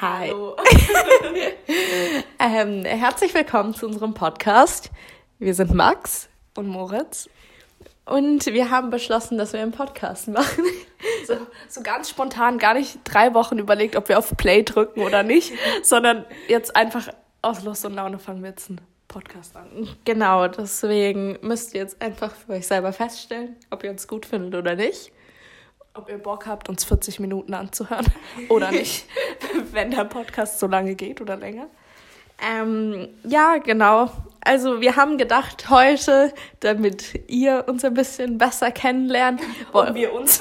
Hi. ähm, herzlich willkommen zu unserem Podcast. Wir sind Max und Moritz. Und wir haben beschlossen, dass wir einen Podcast machen. So, so ganz spontan, gar nicht drei Wochen überlegt, ob wir auf Play drücken oder nicht, sondern jetzt einfach aus Lust und Laune fangen wir jetzt einen Podcast an. Genau, deswegen müsst ihr jetzt einfach für euch selber feststellen, ob ihr uns gut findet oder nicht. Ob ihr Bock habt, uns 40 Minuten anzuhören oder nicht, wenn der Podcast so lange geht oder länger. Ähm, ja, genau. Also wir haben gedacht, heute, damit ihr uns ein bisschen besser kennenlernt, wollen wir uns,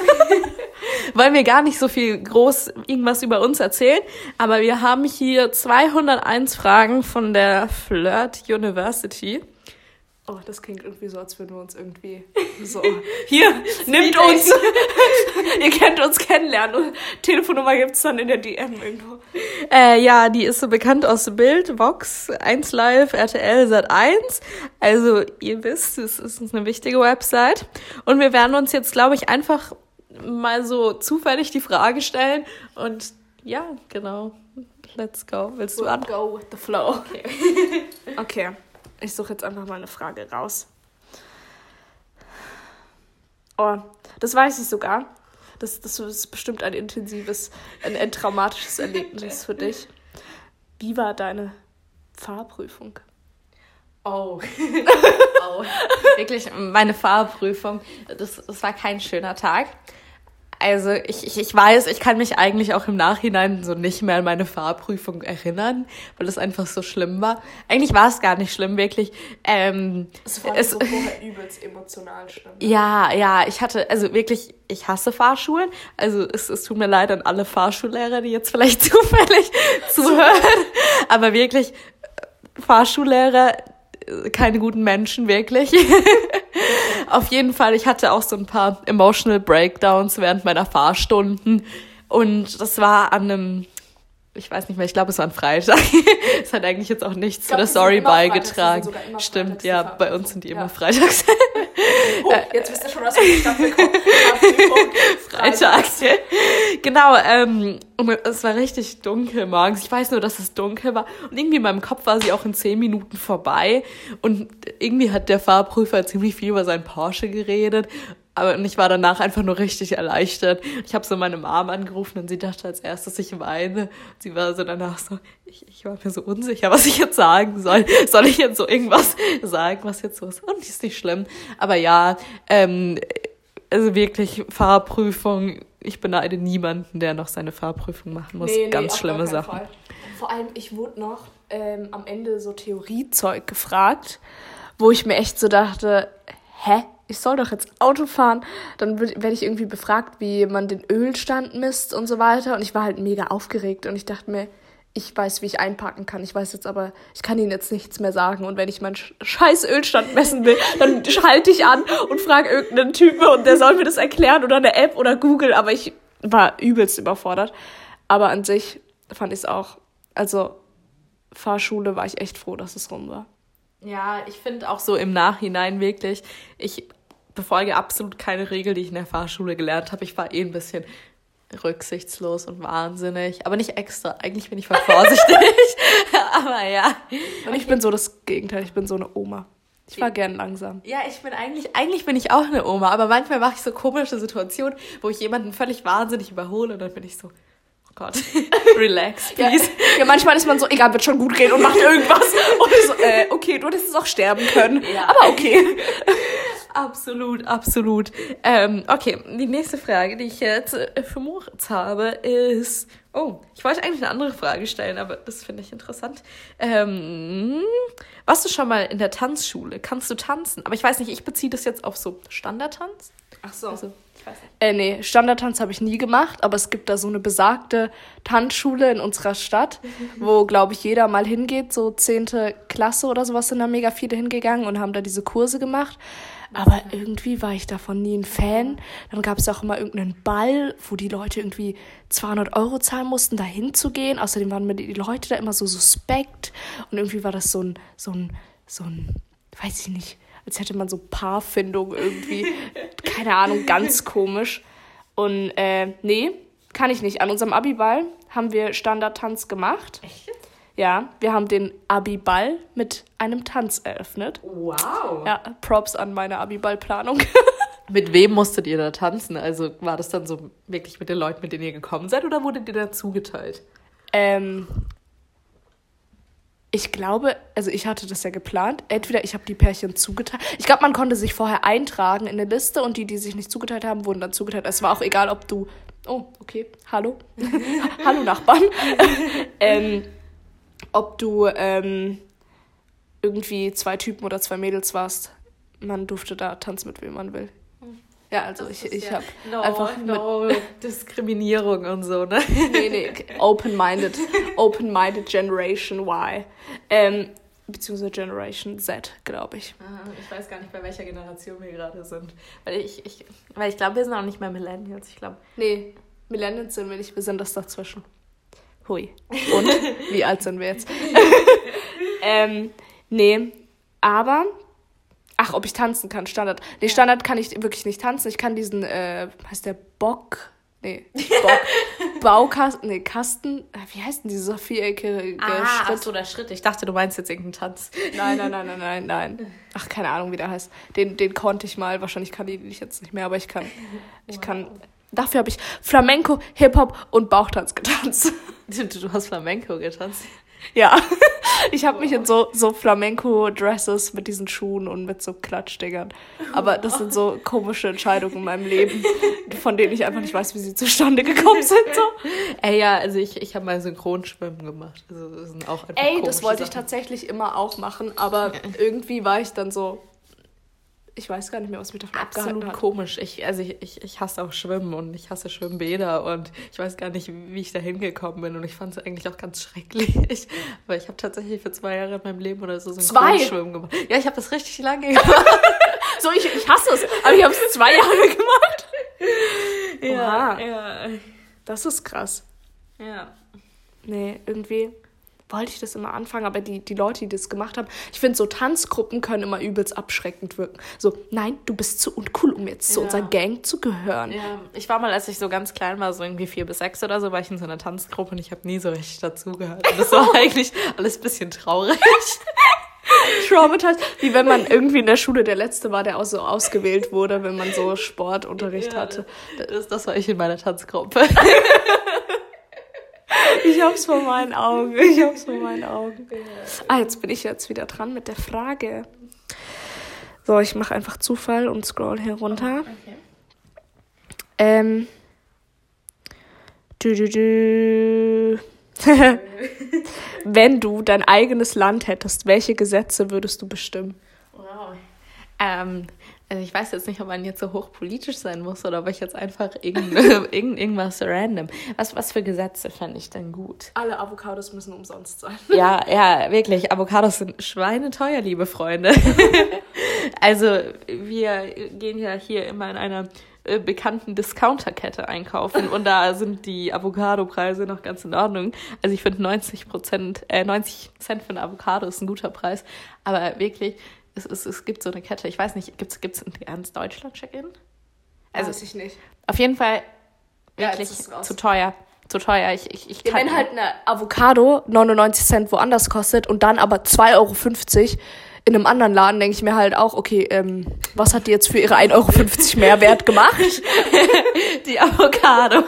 wollen wir gar nicht so viel groß irgendwas über uns erzählen, aber wir haben hier 201 Fragen von der Flirt University. Oh, das klingt irgendwie so, als würden wir uns irgendwie so. Hier, nimmt uns! Ihr könnt uns kennenlernen. Telefonnummer gibt's dann in der DM irgendwo. Äh, ja, die ist so bekannt aus Bild, Vox, 1 Live, RTL, Sat 1. Also, ihr wisst, es ist eine wichtige Website. Und wir werden uns jetzt, glaube ich, einfach mal so zufällig die Frage stellen. Und ja, genau. Let's go. Willst du We'll an? go with the flow. Okay. okay. Ich suche jetzt einfach mal eine Frage raus. Oh, das weiß ich sogar. Das, das ist bestimmt ein intensives, ein, ein traumatisches Erlebnis für dich. Wie war deine Fahrprüfung? Oh. oh. Wirklich, meine Fahrprüfung, das, das war kein schöner Tag. Also ich, ich, ich weiß, ich kann mich eigentlich auch im Nachhinein so nicht mehr an meine Fahrprüfung erinnern, weil es einfach so schlimm war. Eigentlich war es gar nicht schlimm, wirklich. Ähm, Es war es, so vorher übelst emotional schlimm. ja, ja, ich hatte, also wirklich, ich hasse Fahrschulen. Also es, es tut mir leid an alle Fahrschullehrer, die jetzt vielleicht zufällig zuhören. Aber wirklich, äh, Fahrschullehrer, äh, keine guten Menschen, wirklich. Auf jeden Fall, ich hatte auch so ein paar emotional Breakdowns während meiner Fahrstunden. Und das war an einem, ich weiß nicht mehr, ich glaube, es war ein Freitag. Es hat eigentlich jetzt auch nichts zu der Story sind beigetragen. Stimmt, ja, bei uns sind die Ja. immer freitags. Oh, jetzt wisst ihr schon, was für eine kommen. Fahrprüfung, Freitags. genau, ähm, und es war richtig dunkel morgens. Ich weiß nur, dass es dunkel war. Und irgendwie in meinem Kopf war sie auch in zehn Minuten vorbei. Und irgendwie hat der Fahrprüfer ziemlich viel über seinen Porsche geredet. Aber und ich war danach einfach nur richtig erleichtert. Ich habe so meine Mom angerufen und sie dachte als erstes, ich weine. Sie war so danach so, ich, ich war mir so unsicher, was ich jetzt sagen soll. Soll ich jetzt so irgendwas sagen, was jetzt so ist? Und ist nicht schlimm. Aber ja, ähm, also wirklich Fahrprüfung. Ich beneide niemanden, der noch seine Fahrprüfung machen muss. Ganz auf schlimme Sachen. Fall. Vor allem, ich wurde noch ähm, am Ende so Theoriezeug gefragt, wo ich mir echt so dachte, hä? Ich soll doch jetzt Auto fahren. Dann werde ich irgendwie befragt, wie man den Ölstand misst und so weiter. Und ich war halt mega aufgeregt und ich dachte mir, ich weiß, wie ich einparken kann. Ich weiß jetzt aber, ich kann Ihnen jetzt nichts mehr sagen. Und wenn ich meinen sch- scheiß Ölstand messen will, dann schalte ich an und frage irgendeinen Typen und der soll mir das erklären oder eine App oder Google. Aber ich war übelst überfordert. Aber an sich fand ich es auch, also Fahrschule war ich echt froh, dass es rum war. Ja, ich finde auch so im Nachhinein wirklich, ich befolge absolut keine Regel, die ich in der Fahrschule gelernt habe. Ich war eh ein bisschen rücksichtslos und wahnsinnig, aber nicht extra. Eigentlich bin ich voll vorsichtig. aber ja. Und ich bin so das Gegenteil, ich bin so eine Oma. Ich war gern langsam. Ja, ich bin eigentlich, eigentlich bin ich auch eine Oma, aber manchmal mache ich so komische Situationen, wo ich jemanden völlig wahnsinnig überhole und dann bin ich so, oh Gott, relax, Ja, please. ja, manchmal ist man so, egal, wird schon gut gehen und macht irgendwas. Und so, äh, okay, du hättest auch sterben können. Ja. Aber okay. Absolut, absolut. Ähm, okay, die nächste Frage, die ich jetzt äh, für Moritz habe, ist. Oh, ich wollte eigentlich eine andere Frage stellen, aber das finde ich interessant. Ähm, warst du schon mal in der Tanzschule? Kannst du tanzen? Aber ich weiß nicht, ich beziehe das jetzt auf so Standardtanz. Ach so. Also, ich weiß nicht. Äh, nee, Standardtanz habe ich nie gemacht, aber es gibt da so eine besagte Tanzschule in unserer Stadt, wo, glaube ich, jeder mal hingeht, so zehnte Klasse oder sowas sind da mega viele hingegangen und haben da diese Kurse gemacht. Aber irgendwie war ich davon nie ein Fan. Dann gab es auch immer irgendeinen Ball, wo die Leute irgendwie 200 Euro zahlen mussten, da hinzugehen. Außerdem waren mir die Leute da immer so suspekt. Und irgendwie war das so ein, so ein, so ein, weiß ich nicht, als hätte man so Paarfindung irgendwie. Keine Ahnung, ganz komisch. Und äh, nee, kann ich nicht. An unserem Abiball haben wir Standardtanz gemacht. Echt? Ja, wir haben den Abi-Ball mit einem Tanz eröffnet. Wow. Ja, Props an meine Abi-Ball-Planung. Mit wem musstet ihr da tanzen? Also war das dann so wirklich mit den Leuten, mit denen ihr gekommen seid, oder wurdet ihr da zugeteilt? Ähm, ich glaube, also ich hatte das ja geplant. Entweder ich habe die Pärchen zugeteilt. Ich glaube, man konnte sich vorher eintragen in eine Liste und die, die sich nicht zugeteilt haben, wurden dann zugeteilt. Es war auch egal, ob du. Oh, okay. Hallo. Hallo Nachbarn. ähm, ob du ähm, irgendwie zwei Typen oder zwei Mädels warst. Man durfte da tanzen mit wem man will. Ja, also ich, ich ja habe no, einfach no Diskriminierung und so, ne? nee, nee, open-minded, open-minded Generation Y. Ähm, beziehungsweise Generation Z, glaube ich. Ah, Ich weiß gar nicht, bei welcher Generation wir gerade sind. Weil ich, ich, weil ich glaube, wir sind auch nicht mehr Millennials. Ich glaube, Nee, Millennials sind wir nicht, wir sind das dazwischen. Hui. Und? Wie alt sind wir jetzt? ähm, nee, aber. Ach, ob ich tanzen kann, Standard. Nee, Standard kann ich wirklich nicht tanzen. Ich kann diesen, äh, heißt der Bock? Nee, Bock. Baukasten, nee, Kasten. Wie heißt denn dieser viereckige ah, ach Schritt? so, der Schritt. Ich dachte, du meinst jetzt irgendeinen Tanz. Nein, nein, nein, nein, nein, nein. Ach, keine Ahnung, wie der heißt. Den, den konnte ich mal. Wahrscheinlich kann ich den jetzt nicht mehr, aber ich kann. Ich kann. Dafür habe ich Flamenco, Hip-Hop und Bauchtanz getanzt. Du, hast Flamenco getanzt. Ja. Ich habe mich in so, so Flamenco-Dresses mit diesen Schuhen und mit so Klatschdingern. Aber das sind so komische Entscheidungen in meinem Leben, von denen ich einfach nicht weiß, wie sie zustande gekommen sind. So. Ey, ja, also ich, ich habe mal Synchronschwimmen gemacht. Also das sind auch einfach Ey, das wollte ich Sachen. tatsächlich immer auch machen, aber irgendwie war ich dann so. Ich weiß gar nicht mehr, was mich davon Absolut hat. komisch. Ich, also ich, ich, ich hasse auch Schwimmen und ich hasse Schwimmbäder und ich weiß gar nicht, wie ich da hingekommen bin und ich fand es eigentlich auch ganz schrecklich. Aber ich habe tatsächlich für zwei Jahre in meinem Leben oder so Zwei? Synchronschwimmen gemacht. Ja, ich habe das richtig lange gemacht. So, ich, ich hasse es, aber ich habe es zwei Jahre gemacht. ja, Oha. ja, Das ist krass. ja. Nee, irgendwie wollte ich das immer anfangen, aber die, die Leute, die das gemacht haben, ich finde, so Tanzgruppen können immer übelst abschreckend wirken. So, nein, du bist zu uncool, um jetzt zu Ja. unserer Gang zu gehören. Ja, ich war mal, als ich so ganz klein war, so irgendwie vier bis sechs oder so, war ich in so einer Tanzgruppe und ich habe nie so richtig dazugehört. Und das war eigentlich alles ein bisschen traurig. Traumatized. Wie wenn man irgendwie in der Schule der Letzte war, der auch so ausgewählt wurde, wenn man so Sportunterricht Ja, hatte. Das, das war ich in meiner Tanzgruppe. Ich hab's vor meinen Augen. Ich hab's vor meinen Augen. Ah, jetzt bin ich jetzt wieder dran mit der Frage. So, ich mache einfach Zufall und scroll hier runter. Okay. Ähm. Du, du, du. Wenn du dein eigenes Land hättest, welche Gesetze würdest du bestimmen? Wow. Ähm, also ich weiß jetzt nicht, ob man jetzt so hochpolitisch sein muss oder ob ich jetzt einfach irgend, irgend, irgendwas random. Was, was für Gesetze fände ich denn gut? Alle Avocados müssen umsonst sein. Ja, ja, wirklich. Avocados sind schweineteuer, liebe Freunde. also wir gehen ja hier immer in einer äh, bekannten Discounterkette einkaufen und da sind die Avocado-Preise noch ganz in Ordnung. Also ich finde 90 Prozent, äh, 90 Cent für ein Avocado ist ein guter Preis, aber wirklich, es, es, es gibt so eine Kette. Ich weiß nicht, gibt's gibt's in ganz Deutschland Check-in? Also, Weiß ich nicht. Auf jeden Fall Ja, wirklich es raus. zu teuer, zu teuer. Ich, ich, ich Ja, kann wenn halt eine Avocado 99 Cent woanders kostet und dann aber 2,50 Euro in einem anderen Laden, denke ich mir halt auch, okay, ähm, was hat die jetzt für ihre 1,50 Euro Mehrwert gemacht? die Avocado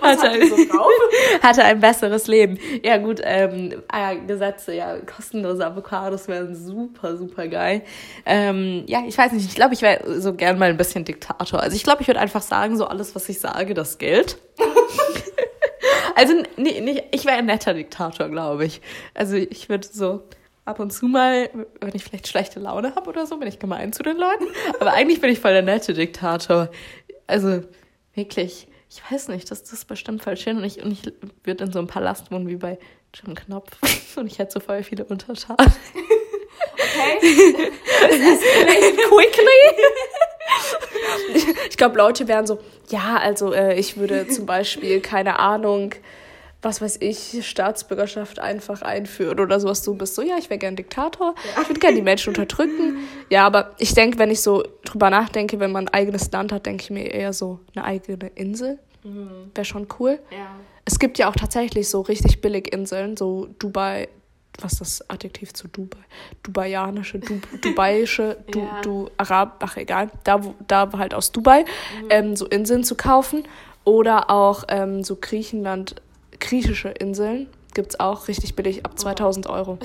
Was hatte, hat die so drauf? hatte ein besseres Leben. Ja gut, ähm, ja, Gesetze, ja, kostenlose Avocados wären super, super geil. Ähm, ja, ich weiß nicht, ich glaube, ich wäre so gern mal ein bisschen Diktator. Also ich glaube, ich würde einfach sagen, so alles, was ich sage, das gilt. also nee, nicht, ich wäre ein netter Diktator, glaube ich. Also ich würde so ab und zu mal, wenn ich vielleicht schlechte Laune habe oder so, bin ich gemein zu den Leuten. Aber eigentlich bin ich voll der nette Diktator. Also wirklich, ich weiß nicht, das, das ist bestimmt voll schön. Und ich, und ich würde in so einem Palast wohnen wie bei Jim Knopf. Und ich hätte so voll viele Untertanen. Okay. quickly. Ich, glaube, Leute wären so, ja, also äh, ich würde zum Beispiel, keine Ahnung, was weiß ich, Staatsbürgerschaft einfach einführen oder sowas. Du bist so, ja, ich wäre gern Diktator, ich würde gerne die Menschen unterdrücken. Ja, aber ich denke, wenn ich so drüber nachdenke, wenn man ein eigenes Land hat, denke ich mir eher so eine eigene Insel. Wäre schon cool. Ja. es gibt ja auch tatsächlich so richtig billig Inseln, so Dubai, was ist das Adjektiv zu Dubai? Dubaianische, du, Dubaiische, du, Ja. du Arab, ach egal, da, wo- da halt aus Dubai, ähm, so Inseln zu kaufen. Oder auch ähm, so Griechenland, griechische Inseln gibt's auch richtig billig ab 2000 Euro.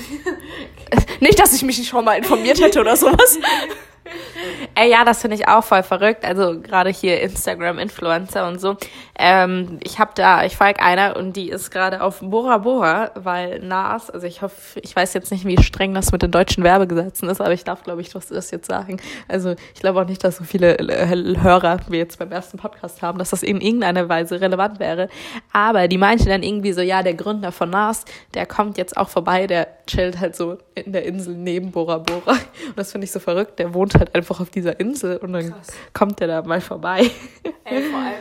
Nicht, dass ich mich schon mal informiert hätte oder sowas. Ey, ja, das finde ich auch voll verrückt. Also gerade hier Instagram-Influencer und so. Ähm, ich habe da, ich folge einer und die ist gerade auf Bora Bora, weil Nas, also ich hoffe, ich weiß jetzt nicht, wie streng das mit den deutschen Werbegesetzen ist, aber ich darf, glaube ich, das jetzt sagen. Also ich glaube auch nicht, dass so viele äh, Hörer wie jetzt beim ersten Podcast haben, dass das in irgendeiner Weise relevant wäre. Aber die meinte dann irgendwie so, ja, der Gründer von Nas, der kommt jetzt auch vorbei, der chillt halt so in der Insel neben Bora Bora. Und das finde ich so verrückt. Der wohnt halt einfach auf dieser Insel und dann Krass. kommt der da mal vorbei. Ey, vor allem.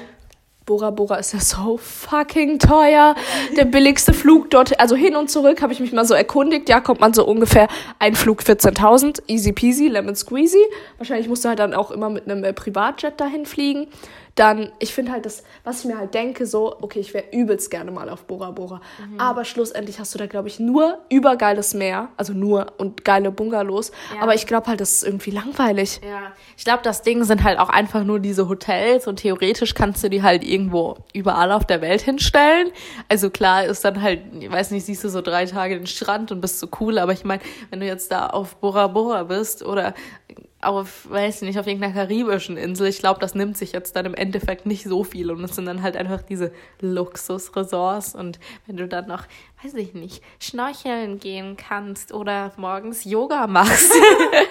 Bora Bora ist ja so fucking teuer. Der billigste Flug dort, also hin und zurück, habe ich mich mal so erkundigt. Ja, kommt man so ungefähr ein Flug 14.000, easy peasy, lemon squeezy. Wahrscheinlich musst du halt dann auch immer mit einem äh, Privatjet dahin fliegen. Dann, ich finde halt das, was ich mir halt denke, so, okay, ich wäre übelst gerne mal auf Bora Bora. Aber schlussendlich hast du da, glaube ich, nur übergeiles Meer, also nur und geile Bungalows. Ja. Aber ich glaube halt, das ist irgendwie langweilig. Ja, ich glaube, das Ding sind halt auch einfach nur diese Hotels und theoretisch kannst du die halt irgendwo überall auf der Welt hinstellen. Also klar ist dann halt, ich weiß nicht, siehst du so drei Tage den Strand und bist so cool, aber ich meine, wenn du jetzt da auf Bora Bora bist oder auf, weiß nicht, auf irgendeiner karibischen Insel, ich glaube, das nimmt sich jetzt dann im Endeffekt nicht so viel und es sind dann halt einfach diese Luxusresorts und wenn du dann noch, weiß ich nicht, schnorcheln gehen kannst oder morgens Yoga machst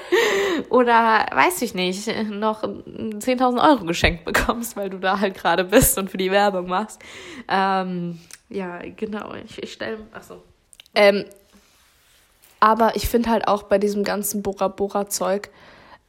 oder weiß ich nicht, noch 10.000 Euro geschenkt bekommst, weil du da halt gerade bist und für die Werbung machst. Ähm, ja, genau. Ich, ich stelle, achso. Ähm, aber ich finde halt auch bei diesem ganzen Bora Bora Zeug,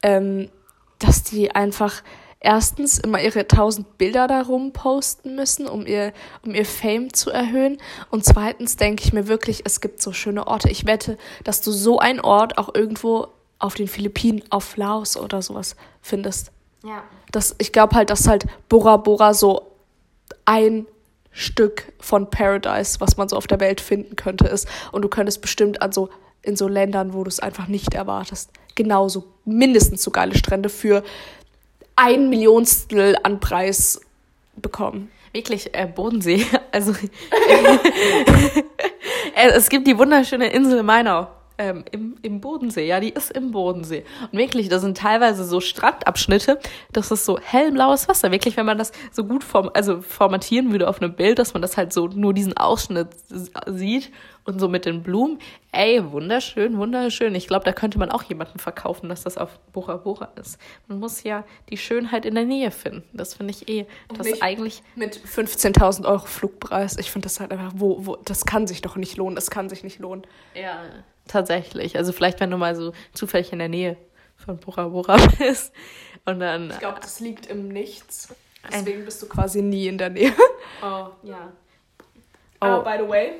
ähm, dass die einfach erstens immer ihre tausend Bilder darum posten müssen, um ihr, um ihr Fame zu erhöhen. Und zweitens denke ich mir wirklich, es gibt so schöne Orte. Ich wette, dass du so einen Ort auch irgendwo auf den Philippinen, auf Laos oder sowas findest. Ja. Das, ich glaube halt, dass halt Bora Bora so ein Stück von Paradise, was man so auf der Welt finden könnte, ist. Und du könntest bestimmt an so, in so Ländern, wo du es einfach nicht erwartest, genauso mindestens so geile Strände für ein Millionstel an Preis bekommen. Wirklich, äh, Bodensee. Also, äh, es gibt die wunderschöne Insel Mainau. Ähm, im, Im Bodensee, ja, die ist im Bodensee. Und wirklich, da sind teilweise so Strandabschnitte, das ist so hellblaues Wasser. Wirklich, wenn man das so gut form also formatieren würde auf einem Bild, dass man das halt so nur diesen Ausschnitt sieht und so mit den Blumen. Ey, wunderschön, wunderschön. Ich glaube, da könnte man auch jemanden verkaufen, dass das auf Bora Bora ist. Man muss ja die Schönheit in der Nähe finden. Das finde ich eh, das nicht- eigentlich Mit 15.000 Euro Flugpreis. Ich finde das halt einfach, wo, wo, das kann sich doch nicht lohnen. Das kann sich nicht lohnen. Ja, tatsächlich. Also vielleicht, wenn du mal so zufällig in der Nähe von Bora Bora bist und dann. Ich glaube, das liegt im Nichts. Deswegen bist du quasi nie in der Nähe. oh, ja. Aber by the way,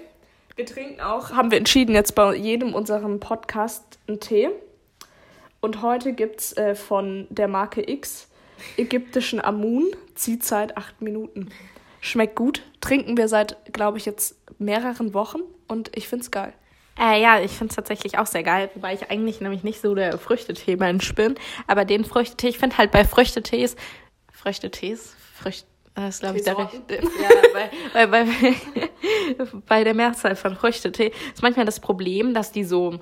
wir trinken auch, haben wir entschieden, jetzt bei jedem unserem Podcast einen Tee. Und heute gibt es äh, von der Marke X ägyptischen Amun, Ziehzeit 8 Minuten. Schmeckt gut, trinken wir seit, glaube ich, jetzt mehreren Wochen und ich finde es geil. Äh, ja, ich finde es tatsächlich auch sehr geil, wobei ich eigentlich nämlich nicht so der Früchtetee-Mensch bin. Aber den Früchtetee, ich finde halt bei Früchtetees, Früchtetees, Frücht, das glaube ich der ja, bei, bei, bei, bei der Mehrzahl von Früchtetee ist manchmal das Problem, dass die so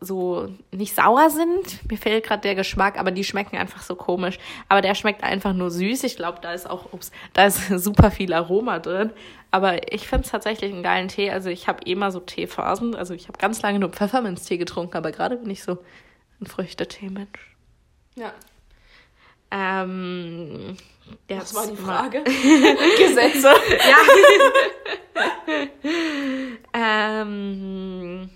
so nicht sauer sind. Mir fehlt gerade der Geschmack, aber die schmecken einfach so komisch. Aber der schmeckt einfach nur süß. Ich glaube, da ist auch, ups, da ist super viel Aroma drin. Aber ich finde es tatsächlich einen geilen Tee. Also ich habe eh mal so Teephasen. Also ich habe ganz lange nur Pfefferminztee getrunken, aber gerade bin ich so ein Früchtetee-Mensch. Ja. Ähm, Was war die Frage? Gesetze. Ähm,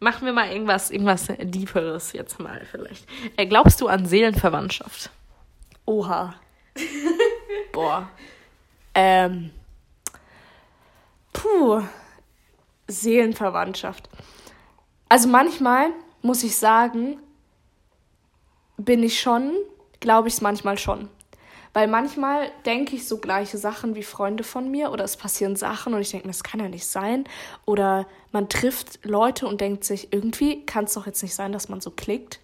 machen wir mal irgendwas, irgendwas Deeperes jetzt mal vielleicht. Äh, glaubst du an Seelenverwandtschaft? Oha. Boah. Ähm. Puh. Seelenverwandtschaft. Also manchmal muss ich sagen, bin ich schon, glaube ich es manchmal schon. Weil manchmal denke ich so gleiche Sachen wie Freunde von mir oder es passieren Sachen und ich denke, das kann ja nicht sein. Oder man trifft Leute und denkt sich, irgendwie kann es doch jetzt nicht sein, dass man so klickt.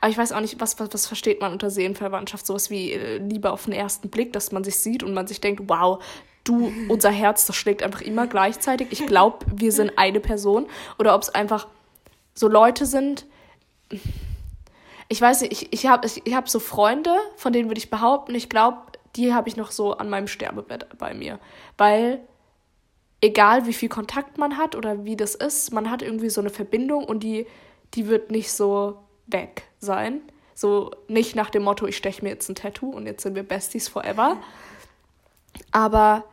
Aber ich weiß auch nicht, was, was, was versteht man unter Seelenverwandtschaft? Sowas wie äh, Liebe auf den ersten Blick, dass man sich sieht und man sich denkt, wow, du, unser Herz, das schlägt einfach immer gleichzeitig. Ich glaube, wir sind eine Person. Oder ob es einfach so Leute sind. Ich weiß nicht, ich, ich habe ich, ich hab so Freunde, von denen würde ich behaupten, ich glaube, die habe ich noch so an meinem Sterbebett bei mir. Weil egal wie viel Kontakt man hat oder wie das ist, man hat irgendwie so eine Verbindung und die, die wird nicht so weg sein. So nicht nach dem Motto, ich steche mir jetzt ein Tattoo und jetzt sind wir Besties forever. Aber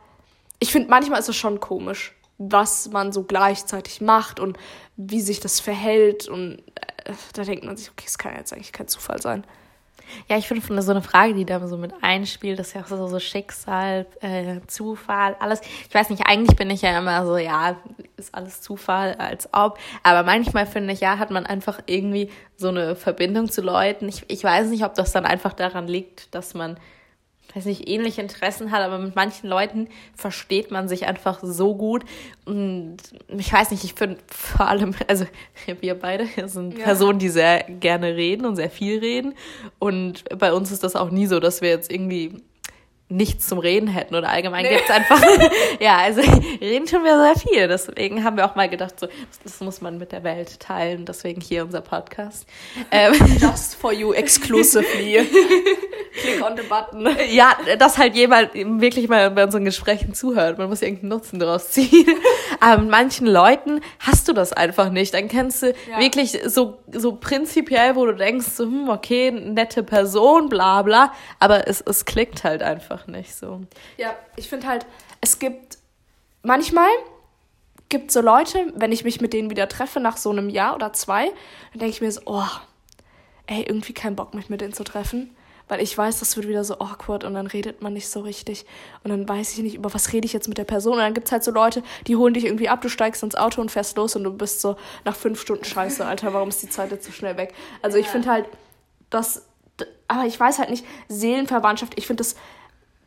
ich finde, manchmal ist es schon komisch, was man so gleichzeitig macht und wie sich das verhält. Und da denkt man sich, okay, es kann jetzt eigentlich kein Zufall sein. Ja, ich finde so eine Frage, die da so mit einspielt, das ist ja auch so, Schicksal, äh, Zufall, alles. Ich weiß nicht, eigentlich bin ich ja immer so, ja, ist alles Zufall, als ob. Aber manchmal finde ich, ja, hat man einfach irgendwie so eine Verbindung zu Leuten. Ich, ich weiß nicht, ob das dann einfach daran liegt, dass man weiß nicht, ähnliche Interessen hat, aber mit manchen Leuten versteht man sich einfach so gut. Und ich weiß nicht, ich finde vor allem, also wir beide sind ja. Personen, die sehr gerne reden und sehr viel reden. Und bei uns ist das auch nie so, dass wir jetzt irgendwie nichts zum Reden hätten oder allgemein nee. gibt's einfach, ja, also reden schon wir sehr viel. Deswegen haben wir auch mal gedacht, so, das muss man mit der Welt teilen. Deswegen hier unser Podcast. Ähm, Just for you exclusively. Click on the button. Ja, dass halt jemand wirklich mal bei unseren Gesprächen zuhört. Man muss irgendeinen Nutzen daraus ziehen. Aber mit manchen Leuten hast du das einfach nicht. Dann kennst du ja. wirklich so, so prinzipiell, wo du denkst, so, hm, okay, nette Person, bla bla. Aber es, es klickt halt einfach einfach nicht so. Ja, ich finde halt, es gibt manchmal gibt so Leute, wenn ich mich mit denen wieder treffe nach so einem Jahr oder zwei, dann denke ich mir so, oh, ey, irgendwie keinen Bock mich mit denen zu treffen. Weil ich weiß, das wird wieder so awkward und dann redet man nicht so richtig. Und dann weiß ich nicht, über was rede ich jetzt mit der Person. Und dann gibt es halt so Leute, die holen dich irgendwie ab, du steigst ins Auto und fährst los und du bist so nach fünf Stunden scheiße, Alter, warum ist die Zeit jetzt so schnell weg? Also ich finde halt, das, aber ich weiß halt nicht, Seelenverwandtschaft, ich finde das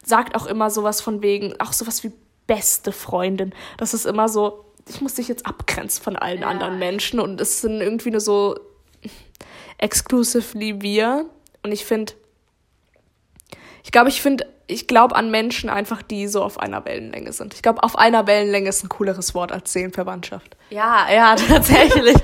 sagt auch immer sowas von wegen, auch sowas wie beste Freundin. Das ist immer so, ich muss dich jetzt abgrenzen von allen ja. anderen Menschen und es sind irgendwie nur so exclusively wir. Und ich finde, ich glaube, ich finde ich glaube an Menschen einfach, die so auf einer Wellenlänge sind. Ich glaube, auf einer Wellenlänge ist ein cooleres Wort als Seelenverwandtschaft. Ja, ja, tatsächlich.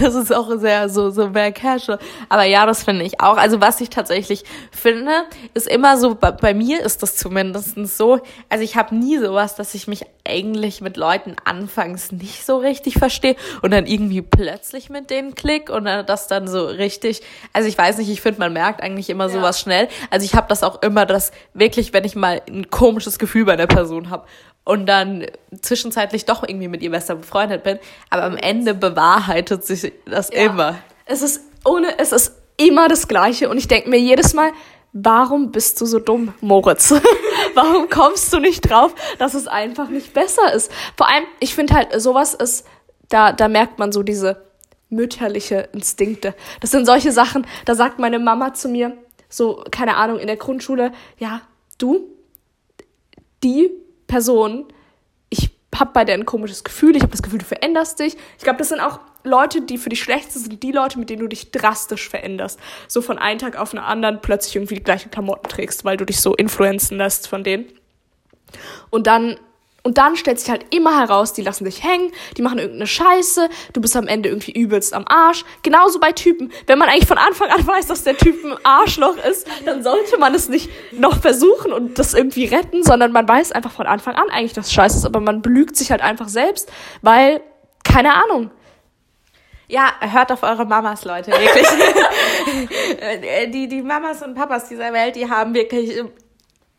das ist auch sehr so, so mehr casual. Aber ja, das finde ich auch. Also was ich tatsächlich finde, ist immer so, bei, bei mir ist das zumindest so, also ich habe nie sowas, dass ich mich eigentlich mit Leuten anfangs nicht so richtig verstehe und dann irgendwie plötzlich mit denen klick und das dann so richtig, also ich weiß nicht, ich finde, man merkt eigentlich immer sowas ja. schnell. Also ich habe das auch immer, dass wirklich ich, wenn ich mal ein komisches Gefühl bei einer Person habe und dann zwischenzeitlich doch irgendwie mit ihr besser befreundet bin, aber am Ende bewahrheitet sich das ja. immer. Es ist ohne, es ist immer das Gleiche und ich denke mir jedes Mal, warum bist du so dumm, Moritz? warum kommst du nicht drauf, dass es einfach nicht besser ist? Vor allem, ich finde halt, sowas ist, da, da merkt man so diese mütterliche Instinkte. Das sind solche Sachen, da sagt meine Mama zu mir, so, keine Ahnung, in der Grundschule, ja, du, die Person, ich habe bei der ein komisches Gefühl, ich habe das Gefühl, du veränderst dich. Ich glaube, das sind auch Leute, die für dich schlecht sind, sind die Leute, mit denen du dich drastisch veränderst. So von einem Tag auf den anderen plötzlich irgendwie die gleichen Klamotten trägst, weil du dich so influenzen lässt von denen. Und dann und dann stellt sich halt immer heraus, die lassen dich hängen, die machen irgendeine Scheiße, du bist am Ende irgendwie übelst am Arsch. Genauso bei Typen. Wenn man eigentlich von Anfang an weiß, dass der Typ ein Arschloch ist, dann sollte man es nicht noch versuchen und das irgendwie retten, sondern man weiß einfach von Anfang an eigentlich, dass es scheiße ist, aber man belügt sich halt einfach selbst, weil, keine Ahnung, ja, hört auf eure Mamas, Leute, wirklich. die, die Mamas und Papas dieser Welt, die haben wirklich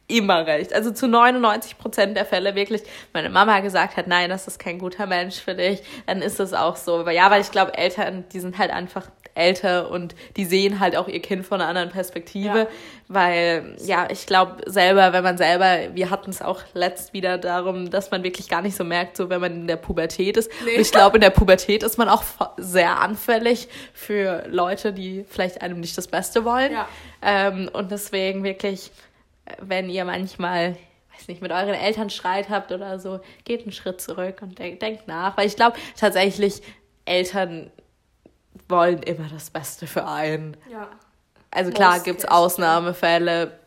immer recht. Also zu 99 Prozent der Fälle wirklich, meine Mama gesagt hat, nein, das ist kein guter Mensch für dich, dann ist es auch so. Aber ja, weil ich glaube, Eltern, die sind halt einfach älter und die sehen halt auch ihr Kind von einer anderen Perspektive, ja. weil ja, ich glaube selber, wenn man selber, wir hatten es auch letzt wieder darum, dass man wirklich gar nicht so merkt, so wenn man in der Pubertät ist. Nee. Und ich glaube, in der Pubertät ist man auch sehr anfällig für Leute, die vielleicht einem nicht das Beste wollen. Ja. Ähm, und deswegen wirklich wenn ihr manchmal, weiß nicht, mit euren Eltern Streit habt oder so, geht einen Schritt zurück und denkt, denkt nach. Weil ich glaube tatsächlich, Eltern wollen immer das Beste für einen. Ja. Also klar gibt es Ausnahmefälle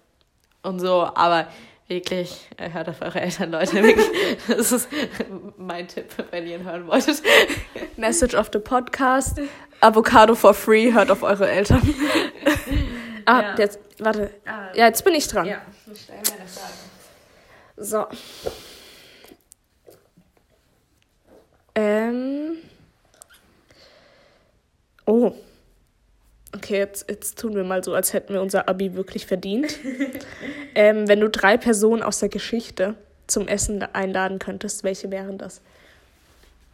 und so, aber wirklich, äh, hört auf eure Eltern, Leute. Wirklich, das ist mein Tipp, wenn ihr ihn hören wolltet. Message of the Podcast. Avocado for free, hört auf eure Eltern. ah, Ja. jetzt, warte. Ja, jetzt bin ich dran. Ja, stell meine Frage. So. Ähm. Oh. Okay, jetzt, jetzt tun wir mal so, als hätten wir unser Abi wirklich verdient. ähm, wenn du drei Personen aus der Geschichte zum Essen einladen könntest, welche wären das?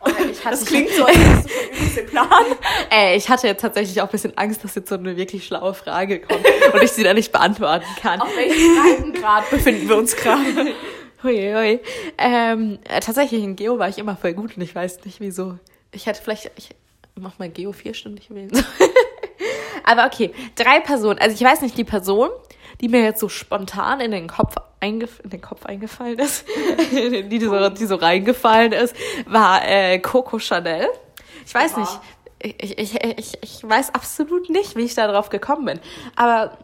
Oh, ich hatte, Das klingt so, als hättest du Plan. Ey, ich hatte jetzt tatsächlich auch ein bisschen Angst, dass jetzt so eine wirklich schlaue Frage kommt und ich sie dann nicht beantworten kann. Auf welchem Breitengrad befinden wir uns gerade? Hui, hui. Ähm, äh, tatsächlich in Geo war ich immer voll gut und ich weiß nicht wieso. Ich hätte vielleicht, ich mach mal Geo vierstündig wählen. Aber okay, drei Personen. Also ich weiß nicht, die Person, die mir jetzt so spontan in den Kopf, eingef in den Kopf eingefallen ist, die, so, die so reingefallen ist, war äh, Coco Chanel. Ich weiß Oha. nicht, ich, ich, ich, ich weiß absolut nicht, wie ich da drauf gekommen bin. Aber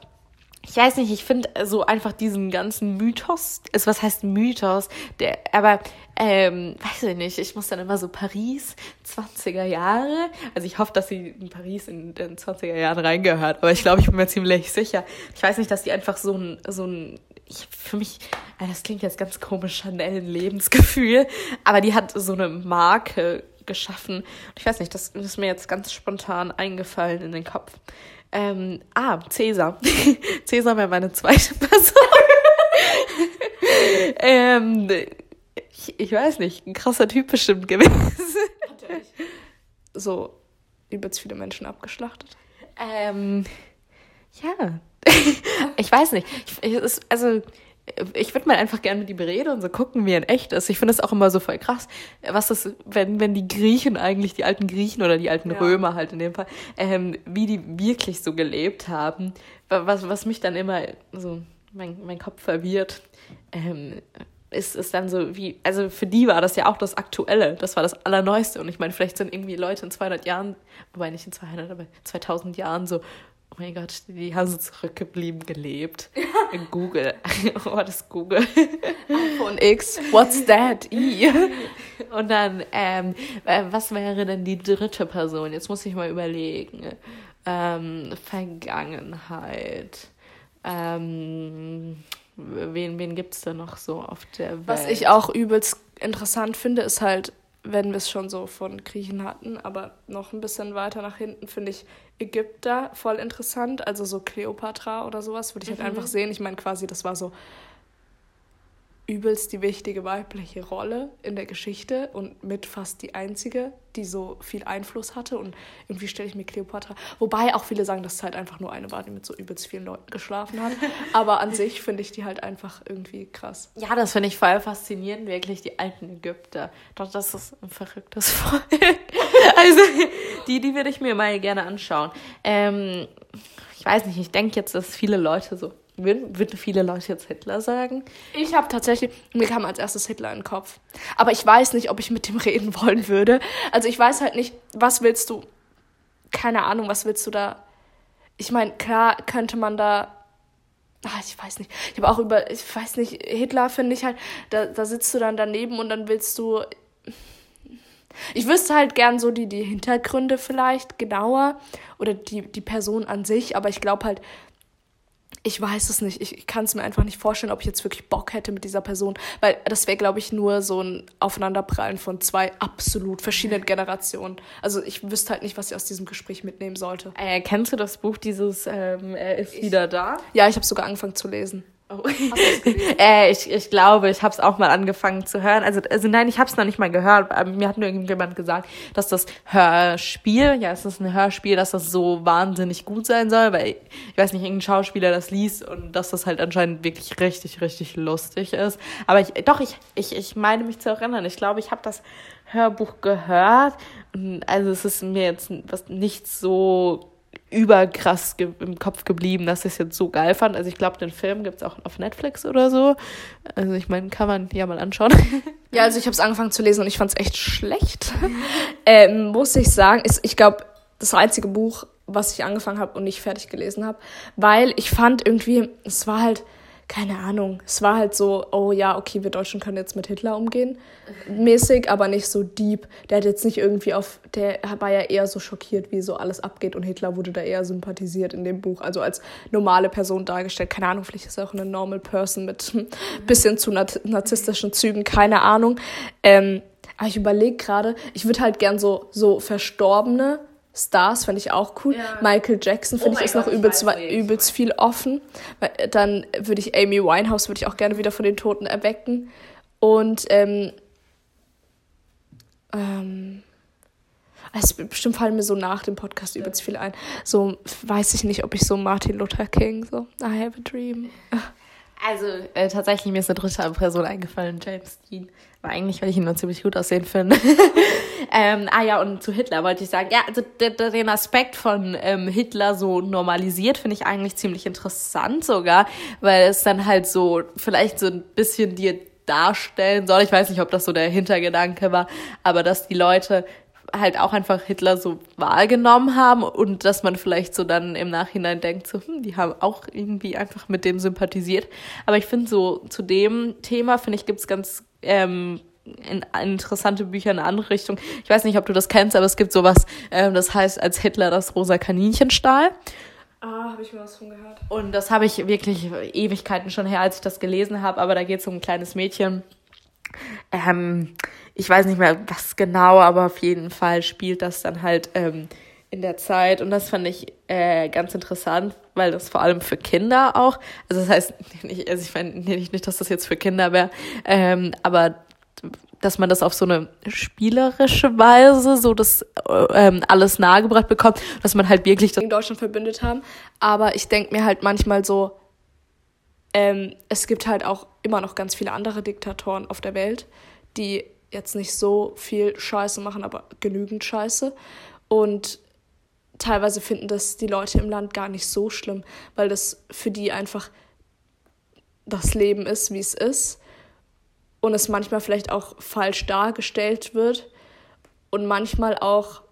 ich weiß nicht, ich finde so einfach diesen ganzen Mythos, ist was heißt Mythos, der, aber ähm, weiß ich nicht, ich muss dann immer so Paris, 20er Jahre, also ich hoffe, dass sie in Paris in den 20er Jahren reingehört, aber ich glaube, ich bin mir ziemlich sicher. Ich weiß nicht, dass die einfach so ein, so ein, ich, für mich, äh, das klingt jetzt ganz komisch, Chanel Lebensgefühl, aber die hat so eine Marke geschaffen. Ich weiß nicht, das ist mir jetzt ganz spontan eingefallen in den Kopf. Ähm, ah, Cäsar. Cäsar wäre meine zweite Person. ähm, ich, ich weiß nicht, ein krasser Typ bestimmt gewesen. So übelst viele Menschen abgeschlachtet. Ähm, ja. ich weiß nicht. Ich, ich, also, ich würde mal einfach gerne mit ihm reden und so gucken, wie er in echt ist. Ich finde das auch immer so voll krass, was das, wenn, wenn die Griechen eigentlich, die alten Griechen oder die alten Ja. Römer halt in dem Fall, ähm, wie die wirklich so gelebt haben. Wa- Was, was mich dann immer so, mein, mein Kopf verwirrt, ähm, ist, ist dann so wie, also für die war das ja auch das Aktuelle, das war das Allerneueste. Und ich meine, vielleicht sind irgendwie Leute in 200 Jahren, wobei nicht in 200, aber 2000 Jahren so, oh mein Gott, die haben so zurückgeblieben gelebt. Google, oh, das ist Google. iPhone X, what's that? I. Und dann, ähm, äh, was wäre denn die dritte Person? Jetzt muss ich mal überlegen. Ähm, Vergangenheit. Ähm, wen wen gibt es da noch so auf der Welt? Was ich auch übelst interessant finde, ist halt, wenn wir es schon so von Griechen hatten, aber noch ein bisschen weiter nach hinten finde ich Ägypter voll interessant. Also so Kleopatra oder sowas würde ich halt einfach sehen. Ich meine quasi, das war so übelst die wichtige weibliche Rolle in der Geschichte und mit fast die einzige, die so viel Einfluss hatte. Und irgendwie stelle ich mir Kleopatra, wobei auch viele sagen, dass es halt einfach nur eine war, die mit so übelst vielen Leuten geschlafen hat. Aber an sich finde ich die halt einfach irgendwie krass. Ja, das finde ich voll faszinierend, wirklich, die alten Ägypter. Doch, das ist ein verrücktes Volk. also, die, die würde ich mir mal gerne anschauen. Ähm, ich weiß nicht, ich denke jetzt, dass viele Leute so, würden, würden viele Leute jetzt Hitler sagen? Ich habe tatsächlich, mir kam als erstes Hitler in den Kopf. Aber ich weiß nicht, ob ich mit dem reden wollen würde. Also ich weiß halt nicht, was willst du, keine Ahnung, was willst du da. Ich meine, klar könnte man da. Ach, ich weiß nicht. Ich habe auch über, ich weiß nicht, Hitler finde ich halt, da, da sitzt du dann daneben und dann willst du. Ich wüsste halt gern so die, die Hintergründe vielleicht genauer oder die, die Person an sich, aber ich glaube halt, ich weiß es nicht. Ich, ich kann es mir einfach nicht vorstellen, ob ich jetzt wirklich Bock hätte mit dieser Person. Weil das wäre, glaube ich, nur so ein Aufeinanderprallen von zwei absolut verschiedenen Generationen. Also ich wüsste halt nicht, was ich aus diesem Gespräch mitnehmen sollte. Äh, kennst du das Buch, dieses ähm, Er ist wieder da? Ja, ich habe sogar angefangen zu lesen. Oh. äh, ich, ich glaube, ich habe es auch mal angefangen zu hören. Also, also nein, ich habe es noch nicht mal gehört. aber Mir hat nur irgendjemand gesagt, dass das Hörspiel, ja, es ist ein Hörspiel, dass das so wahnsinnig gut sein soll, weil ich, ich weiß nicht, irgendein Schauspieler das liest und dass das halt anscheinend wirklich richtig, richtig lustig ist. Aber ich, doch, ich, ich, ich meine mich zu erinnern. Ich glaube, ich habe das Hörbuch gehört. Also es ist mir jetzt was nicht so überkrass im Kopf geblieben, dass ich es jetzt so geil fand. Also ich glaube, den Film gibt es auch auf Netflix oder so. Also ich meine, kann man ja mal anschauen. Ja, also ich habe es angefangen zu lesen und ich fand es echt schlecht. ähm, muss ich sagen, ist, ich glaube, das einzige Buch, was ich angefangen habe und nicht fertig gelesen habe, weil ich fand irgendwie, es war halt keine Ahnung, es war halt so, oh ja, okay, wir Deutschen können jetzt mit Hitler umgehen, mäßig, aber nicht so deep. Der hat jetzt nicht irgendwie auf, der war ja eher so schockiert, wie so alles abgeht und Hitler wurde da eher sympathisiert in dem Buch, also als normale Person dargestellt. Keine Ahnung, vielleicht ist er auch eine normal Person mit ein bisschen zu narzisstischen Zügen, keine Ahnung. Ähm, aber ich überlege gerade, ich würde halt gern so, so Verstorbene Stars fände ich auch cool. Ja. Michael Jackson finde oh ich ist Gott, noch übelst, übelst viel offen. Dann würde ich Amy Winehouse würde ich auch gerne wieder von den Toten erwecken. Und ähm, ähm, es bestimmt fallen mir so nach dem Podcast übelst viel ein. So weiß ich nicht, ob ich so Martin Luther King so I have a dream. Also äh, tatsächlich mir ist eine dritte Person eingefallen, James Dean. Aber eigentlich, weil ich ihn nur ziemlich gut aussehen finde. ähm, ah ja, und zu Hitler wollte ich sagen, ja, also den Aspekt von ähm, Hitler so normalisiert finde ich eigentlich ziemlich interessant sogar, weil es dann halt so vielleicht so ein bisschen dir darstellen soll. Ich weiß nicht, ob das so der Hintergedanke war, aber dass die Leute halt auch einfach Hitler so wahrgenommen haben und dass man vielleicht so dann im Nachhinein denkt, so, hm, die haben auch irgendwie einfach mit dem sympathisiert. Aber ich finde so zu dem Thema, finde ich, gibt's ganz ähm, in, interessante Bücher in eine andere Richtung. Ich weiß nicht, ob du das kennst, aber es gibt sowas, ähm, das heißt, als Hitler das rosa Kaninchen stahl. Ah, habe ich mir was von gehört. Und das habe ich wirklich Ewigkeiten schon her, als ich das gelesen habe, aber da geht es um ein kleines Mädchen. Ähm, ich weiß nicht mehr, was genau, aber auf jeden Fall spielt das dann halt ähm, in der Zeit. Und das fand ich äh, ganz interessant, weil das vor allem für Kinder auch, also das heißt, nicht, also ich meine nicht, nicht, dass das jetzt für Kinder wäre, ähm, aber dass man das auf so eine spielerische Weise so das ähm, alles nahegebracht bekommt, dass man halt wirklich das in Deutschland verbündet haben. Aber ich denke mir halt manchmal so, ähm, es gibt halt auch immer noch ganz viele andere Diktatoren auf der Welt, die jetzt nicht so viel Scheiße machen, aber genügend Scheiße. Und teilweise finden das die Leute im Land gar nicht so schlimm, weil das für die einfach das Leben ist, wie es ist. Und es manchmal vielleicht auch falsch dargestellt wird. Und manchmal auch,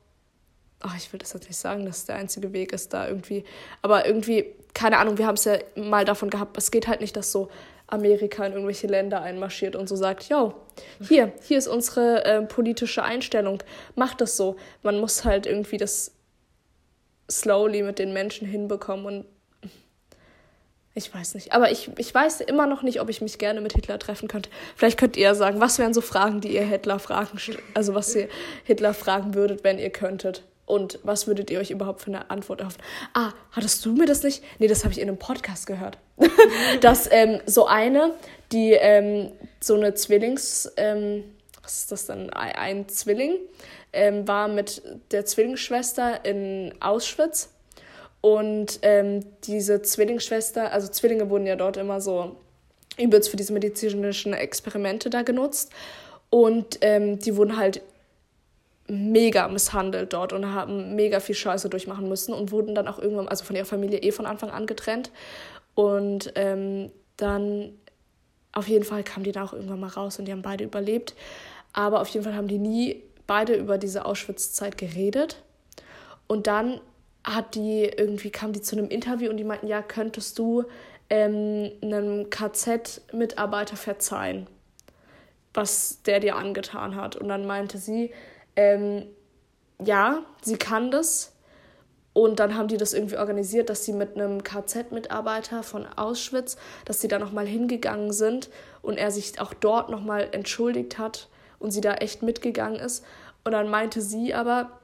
ach, ich will das jetzt nicht sagen, dass der einzige Weg ist da irgendwie. Aber irgendwie, keine Ahnung, wir haben es ja mal davon gehabt, es geht halt nicht, dass so Amerika in irgendwelche Länder einmarschiert und so sagt, yo, hier, hier ist unsere äh, politische Einstellung, macht das so. Man muss halt irgendwie das slowly mit den Menschen hinbekommen und ich weiß nicht. Aber ich, ich weiß immer noch nicht, ob ich mich gerne mit Hitler treffen könnte. Vielleicht könnt ihr sagen, was wären so Fragen, die ihr Hitler fragen, also was ihr Hitler fragen würdet, wenn ihr könntet. Und was würdet ihr euch überhaupt für eine Antwort erhoffen? Ah, hattest du mir das nicht? Nee, das habe ich in einem Podcast gehört. dass ähm, so eine, die ähm, so eine Zwillings, ähm, was ist das denn? Ein Zwilling, ähm, war mit der Zwillingsschwester in Auschwitz. Und ähm, diese Zwillingsschwester, also Zwillinge wurden ja dort immer so übelst für diese medizinischen Experimente da genutzt. Und ähm, die wurden halt mega misshandelt dort und haben mega viel Scheiße durchmachen müssen und wurden dann auch irgendwann, also von ihrer Familie eh von Anfang an getrennt. Und ähm, dann auf jeden Fall kamen die da auch irgendwann mal raus und die haben beide überlebt. Aber auf jeden Fall haben die nie beide über diese Auschwitz-Zeit geredet. Und dann hat die irgendwie kam die zu einem Interview und die meinten, ja, könntest du ähm, einem KZ-Mitarbeiter verzeihen, was der dir angetan hat. Und dann meinte sie, ähm, ja, sie kann das. Und dann haben die das irgendwie organisiert, dass sie mit einem KZ-Mitarbeiter von Auschwitz, dass sie da nochmal hingegangen sind und er sich auch dort nochmal entschuldigt hat und sie da echt mitgegangen ist. Und dann meinte sie aber,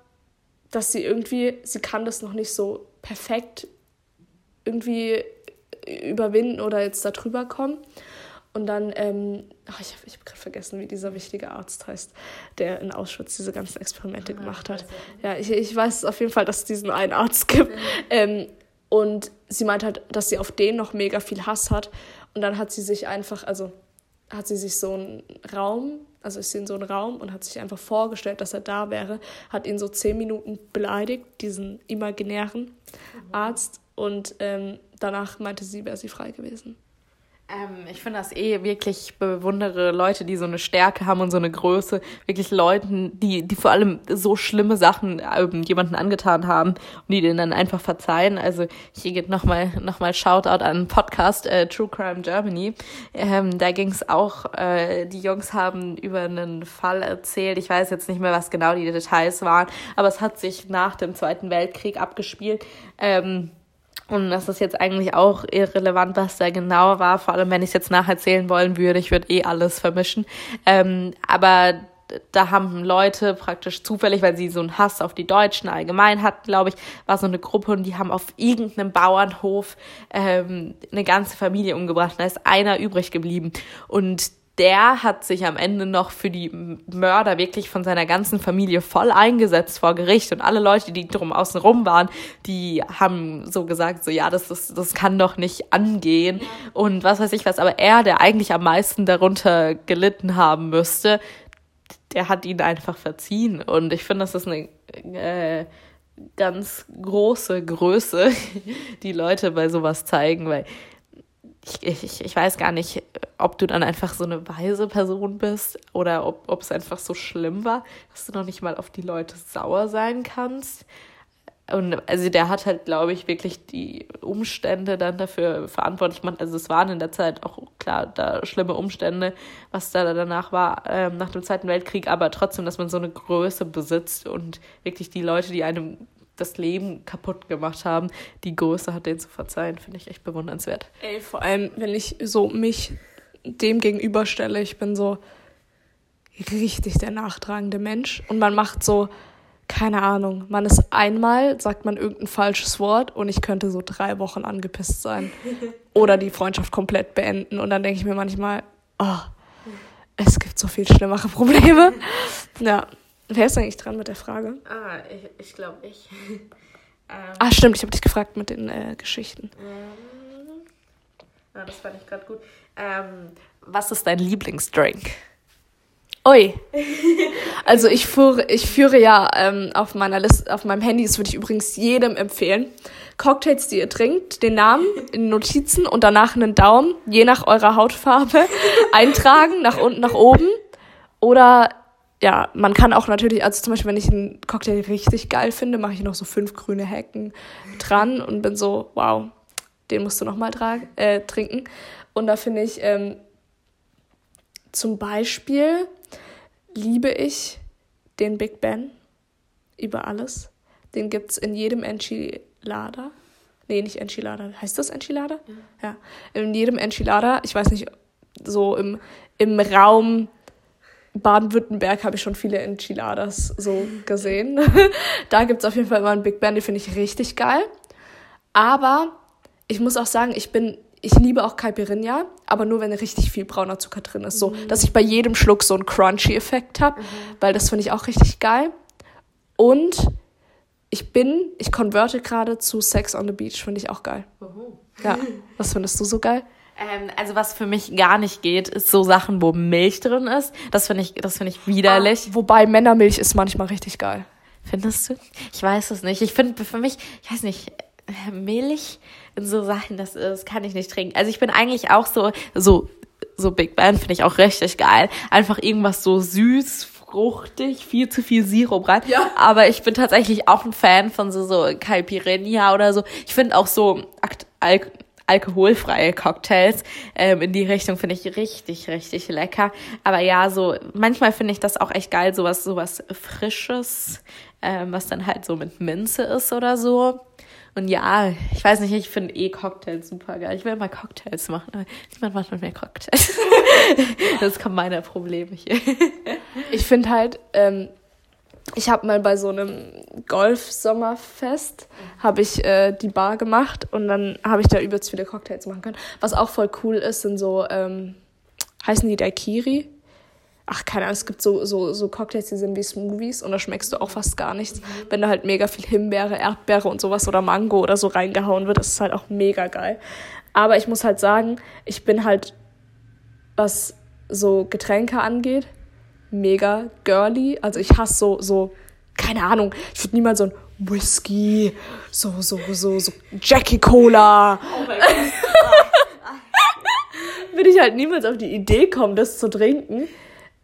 dass sie irgendwie, sie kann das noch nicht so perfekt irgendwie überwinden oder jetzt da drüber kommen. Und dann, ähm, ach, ich habe hab gerade vergessen, wie dieser wichtige Arzt heißt, der in Auschwitz diese ganzen Experimente ah, gemacht hat. Ja, ich, ich weiß auf jeden Fall, dass es diesen einen Arzt gibt. Mhm. Ähm, und sie meint halt, dass sie auf den noch mega viel Hass hat. Und dann hat sie sich einfach, also hat sie sich so einen Raum, also ist sie in so einen Raum und hat sich einfach vorgestellt, dass er da wäre, hat ihn so zehn Minuten beleidigt, diesen imaginären Arzt, und ähm, danach meinte sie, wäre sie frei gewesen. Ähm, ich finde das eh wirklich, bewundere Leute, die so eine Stärke haben und so eine Größe. Wirklich Leuten, die, die vor allem so schlimme Sachen ähm, jemanden angetan haben und die denen dann einfach verzeihen. Also hier geht nochmal noch mal Shoutout an Podcast äh, True Crime Germany. Ähm, da ging es auch, äh, die Jungs haben über einen Fall erzählt. Ich weiß jetzt nicht mehr, was genau die Details waren, aber es hat sich nach dem Zweiten Weltkrieg abgespielt. Ähm, und das ist jetzt eigentlich auch irrelevant, was da genau war, vor allem wenn ich es jetzt nacherzählen wollen würde. Ich würde eh alles vermischen. Ähm, aber da haben Leute praktisch zufällig, weil sie so einen Hass auf die Deutschen allgemein hatten, glaube ich, war so eine Gruppe und die haben auf irgendeinem Bauernhof ähm, eine ganze Familie umgebracht. Da ist einer übrig geblieben. Und der hat sich am Ende noch für die Mörder wirklich von seiner ganzen Familie voll eingesetzt vor Gericht. Und alle Leute, die drum außen rum waren, die haben so gesagt, so ja, das ist, das kann doch nicht angehen. Und was weiß ich was, aber er, der eigentlich am meisten darunter gelitten haben müsste, der hat ihn einfach verziehen. Und ich finde, das ist eine äh, ganz große Größe, die Leute bei sowas zeigen, weil ich, ich, ich weiß gar nicht, ob du dann einfach so eine weise Person bist oder ob, ob es einfach so schlimm war, dass du noch nicht mal auf die Leute sauer sein kannst. Und also der hat halt, glaube ich, wirklich die Umstände dann dafür verantwortlich gemacht. Also es waren in der Zeit auch klar da schlimme Umstände, was da danach war, ähm, nach dem Zweiten Weltkrieg, aber trotzdem, dass man so eine Größe besitzt und wirklich die Leute, die einem das Leben kaputt gemacht haben, die Größe hat, denen zu verzeihen, finde ich echt bewundernswert. Ey, vor allem, wenn ich so mich dem gegenüberstelle, ich bin so richtig der nachtragende Mensch. Und man macht so, keine Ahnung, man ist einmal, sagt man irgendein falsches Wort und ich könnte so drei Wochen angepisst sein. Oder die Freundschaft komplett beenden. Und dann denke ich mir manchmal, oh, es gibt so viel schlimmere Probleme. Ja, Wer ist eigentlich dran mit der Frage? Ah, ich, ich glaube ich. ähm, ah, stimmt, ich habe dich gefragt mit den äh, Geschichten. Ähm, ah, das fand ich gerade gut. Ähm, was ist dein Lieblingsdrink? Ui. Also ich führe, ich führe ja ähm, auf meiner Liste, auf meinem Handy, das würde ich übrigens jedem empfehlen. Cocktails, die ihr trinkt, den Namen in Notizen und danach einen Daumen, je nach eurer Hautfarbe, eintragen, nach unten, nach oben. Oder ja, man kann auch natürlich, also zum Beispiel, wenn ich einen Cocktail richtig geil finde, mache ich noch so fünf grüne Hecken dran und bin so, wow, den musst du nochmal äh, trinken. Und da finde ich ähm, zum Beispiel liebe ich den Big Ben über alles. Den gibt es in jedem Enchilada. Nee, nicht Enchilada. Heißt das Enchilada? Ja. ja. In jedem Enchilada, ich weiß nicht, so im, im Raum Baden-Württemberg habe ich schon viele Enchiladas so gesehen. da gibt es auf jeden Fall immer einen Big Ben, den finde ich richtig geil. Aber ich muss auch sagen, ich bin, ich liebe auch Caipirinha, aber nur wenn richtig viel brauner Zucker drin ist. So, mhm. dass ich bei jedem Schluck so einen Crunchy-Effekt habe, mhm. weil das finde ich auch richtig geil. Und ich bin, ich konverte gerade zu Sex on the Beach, finde ich auch geil. Mhm. Ja, was findest du so geil? Ähm, also was für mich gar nicht geht, ist so Sachen, wo Milch drin ist. Das finde ich, das finde ich widerlich. Ah, wobei Männermilch ist manchmal richtig geil. Findest du? Ich weiß es nicht. Ich finde für mich, ich weiß nicht, Milch in so Sachen, das, das kann ich nicht trinken. Also ich bin eigentlich auch so, so, so Big Band finde ich auch richtig geil. Einfach irgendwas so süß, fruchtig, viel zu viel Sirup rein. Ja. Aber ich bin tatsächlich auch ein Fan von so, so Caipirinha oder so. Ich finde auch so Al alkoholfreie Cocktails. Ähm, in die Richtung finde ich richtig, richtig lecker. Aber ja, so manchmal finde ich das auch echt geil, sowas, sowas Frisches, ähm, was dann halt so mit Minze ist oder so. Und ja, ich weiß nicht, ich finde eh Cocktails super geil. Ich will mal Cocktails machen, aber niemand macht mit mir Cocktails. das kommt meiner Probleme hier. ich finde halt, ähm, ich habe mal bei so einem Golf-Sommerfest habe ich äh, die Bar gemacht und dann habe ich da übelst viele Cocktails machen können. Was auch voll cool ist, sind so, ähm, heißen die Daikiri? Ach, keine Ahnung, es gibt so, so, so Cocktails, die sind wie Smoothies und da schmeckst du auch fast gar nichts. Mhm. Wenn da halt mega viel Himbeere, Erdbeere und sowas oder Mango oder so reingehauen wird, das ist halt auch mega geil. Aber ich muss halt sagen, ich bin halt, was so Getränke angeht, mega girly. Also ich hasse so, so, keine Ahnung, ich würde niemals so ein Whisky, so, so, so, so Jackie Cola. Oh mein Gott. Würde ich halt niemals auf die Idee kommen, das zu trinken.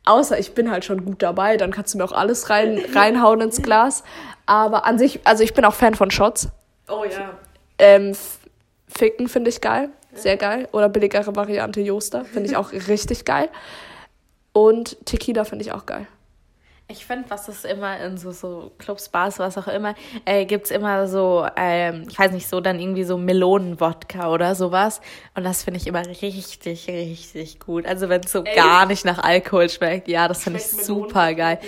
Außer ich bin halt schon gut dabei, dann kannst du mir auch alles rein, reinhauen ins Glas. Aber an sich, also ich bin auch Fan von Shots. Oh ja. Ähm, Ficken finde ich geil, sehr geil. Oder billigere Variante Joster, finde ich auch richtig geil. Und Tequila finde ich auch geil. Ich finde, was es immer in so, so Clubs, Bars, was auch immer, äh, gibt es immer so, ähm, ich weiß nicht, so dann irgendwie so Melonenwodka oder sowas. Und das finde ich immer richtig, richtig gut. Also wenn es so Ey. gar nicht nach Alkohol schmeckt, ja, das finde ich super geil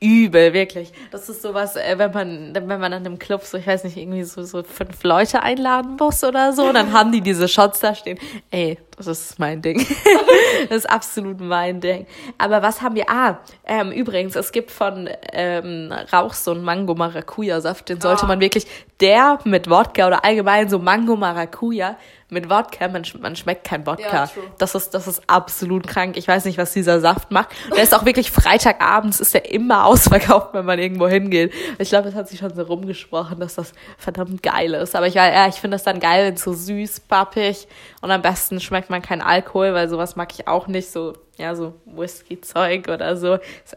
übel, wirklich. Das ist sowas, äh, wenn man, wenn man an einem Club so, ich weiß nicht, irgendwie so, so fünf Leute einladen muss oder so, dann haben die diese Shots da stehen. Ey, das ist mein Ding. das ist absolut mein Ding. Aber was haben wir? Ah, ähm, übrigens, es gibt von ähm, Rauch so einen Mango-Maracuja-Saft, den sollte ah. man wirklich, der mit Wodka oder allgemein so Mango-Maracuja, mit Wodka, man, man schmeckt kein Wodka. Ja, das ist, das ist absolut krank. Ich weiß nicht, was dieser Saft macht. der ist auch wirklich Freitagabends ist der immer ausverkauft, wenn man irgendwo hingeht. Ich glaube, es hat sich schon so rumgesprochen, dass das verdammt geil ist. Aber ich, ja, ich finde das dann geil, wenn es so süß, pappig und am besten schmeckt man keinen Alkohol, weil sowas mag ich auch nicht. So, ja, so Whisky-Zeug oder so. Ist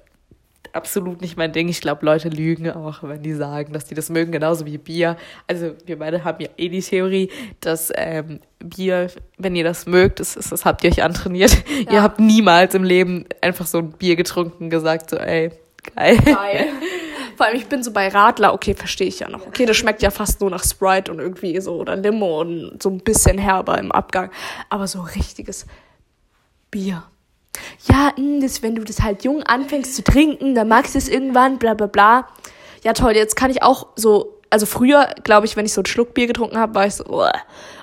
absolut nicht mein Ding. Ich glaube, Leute lügen auch, wenn die sagen, dass die das mögen, genauso wie Bier. Also wir beide haben ja eh die Theorie, dass ähm, Bier, wenn ihr das mögt, das, das, das habt ihr euch antrainiert. Ja. Ihr habt niemals im Leben einfach so ein Bier getrunken gesagt, so ey, geil. Geil. Vor allem, ich bin so bei Radler, okay, verstehe ich ja noch. Okay, das schmeckt ja fast nur nach Sprite und irgendwie so oder Limo und so ein bisschen herber im Abgang. Aber so richtiges Bier ja, hm, das, wenn du das halt jung anfängst zu trinken, dann magst du es irgendwann, bla bla bla. Ja, toll, jetzt kann ich auch so, also früher, glaube ich, wenn ich so einen Schluck Bier getrunken habe, war ich so, Uah.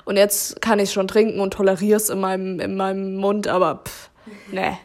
und jetzt kann ich schon trinken und toleriere es in meinem, in meinem Mund, aber pff, ne.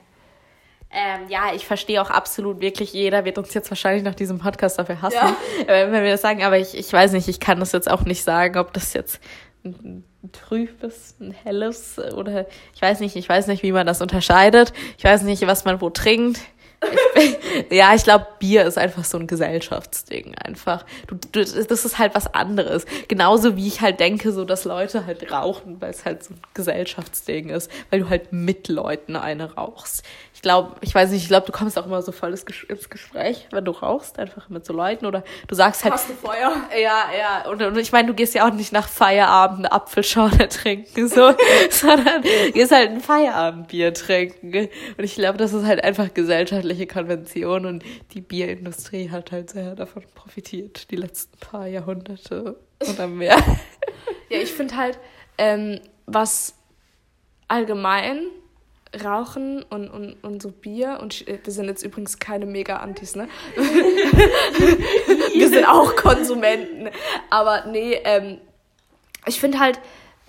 Ähm, ja, ich verstehe auch absolut wirklich, jeder wird uns jetzt wahrscheinlich nach diesem Podcast dafür hassen, ja. wenn wir das sagen, aber ich, ich weiß nicht, ich kann das jetzt auch nicht sagen, ob das jetzt ein trübes, ein helles oder ich weiß nicht, ich weiß nicht, wie man das unterscheidet. Ich weiß nicht, was man wo trinkt. Ich ja, ich glaube, Bier ist einfach so ein Gesellschaftsding einfach. Du, du, das ist halt was anderes. Genauso wie ich halt denke, so dass Leute halt rauchen, weil es halt so ein Gesellschaftsding ist, weil du halt mit Leuten eine rauchst ich glaube, ich weiß nicht, ich glaube, du kommst auch immer so voll ins Gespräch, wenn du rauchst, einfach mit so Leuten oder du sagst halt. Hast du Feuer? Ja, ja. Und, und ich meine, du gehst ja auch nicht nach Feierabend eine Apfelschorle trinken, so, sondern gehst halt ein Feierabendbier trinken. Und ich glaube, das ist halt einfach gesellschaftliche Konvention und die Bierindustrie hat halt sehr davon profitiert, die letzten paar Jahrhunderte oder mehr. ja, ich finde halt, ähm, was allgemein Rauchen und, und, und so Bier und wir sind jetzt übrigens keine Mega-Antis, ne? wir sind auch Konsumenten. Aber nee, ähm, ich finde halt,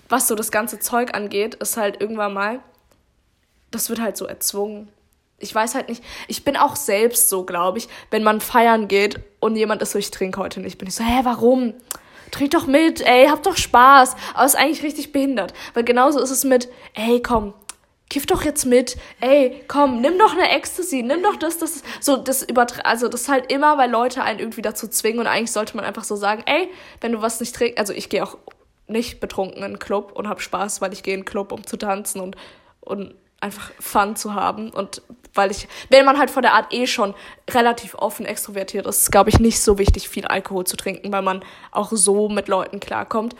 was so das ganze Zeug angeht, ist halt irgendwann mal, das wird halt so erzwungen. Ich weiß halt nicht, ich bin auch selbst so, glaube ich, wenn man feiern geht und jemand ist so, ich trinke heute nicht, bin ich so, hä, warum? Trink doch mit, ey, hab doch Spaß. Aber ist eigentlich richtig behindert. Weil genauso ist es mit, ey, komm, kiff doch jetzt mit, ey, komm, nimm doch eine Ecstasy, nimm doch das, das, so, das übertra also das ist halt immer, weil Leute einen irgendwie dazu zwingen und eigentlich sollte man einfach so sagen, ey, wenn du was nicht trinkst, also ich gehe auch nicht betrunken in einen Club und hab Spaß, weil ich gehe in einen Club, um zu tanzen und, und einfach Fun zu haben und weil ich, wenn man halt von der Art eh schon relativ offen extrovertiert ist, ist glaube ich nicht so wichtig, viel Alkohol zu trinken, weil man auch so mit Leuten klarkommt.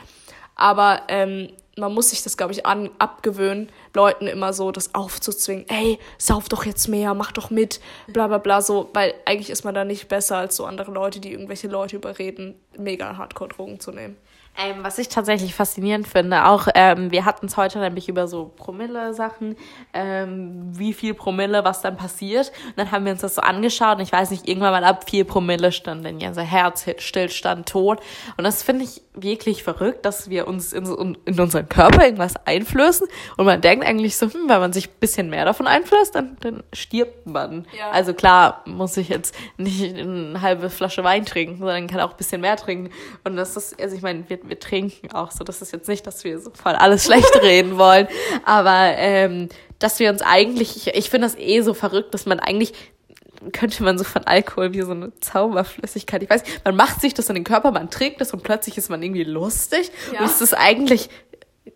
Aber ähm, man muss sich das, glaube ich, an, abgewöhnen, Leuten immer so das aufzuzwingen. Ey, sauf doch jetzt mehr, mach doch mit, bla bla bla, so, weil eigentlich ist man da nicht besser als so andere Leute, die irgendwelche Leute überreden, mega Hardcore-Drogen zu nehmen. Ähm, was ich tatsächlich faszinierend finde, auch ähm, wir hatten es heute nämlich über so Promille-Sachen, ähm, wie viel Promille, was dann passiert. Und dann haben wir uns das so angeschaut und ich weiß nicht, irgendwann mal ab vier Promille stand dann ja unser Herz, Stillstand, Tod. Und das finde ich wirklich verrückt, dass wir uns in, in unseren Körper irgendwas einflößen und man denkt eigentlich so, hm, wenn man sich ein bisschen mehr davon einflößt, dann, dann stirbt man. Ja. Also klar, muss ich jetzt nicht eine halbe Flasche Wein trinken, sondern kann auch ein bisschen mehr trinken. Und das ist, also ich meine, wir wir trinken auch so. Das ist jetzt nicht, dass wir so voll alles schlecht reden wollen, aber ähm, dass wir uns eigentlich, ich, ich finde das eh so verrückt, dass man eigentlich könnte man so von Alkohol wie so eine Zauberflüssigkeit. Ich weiß, man macht sich das in den Körper, man trägt das und plötzlich ist man irgendwie lustig. Ja. Und es ist eigentlich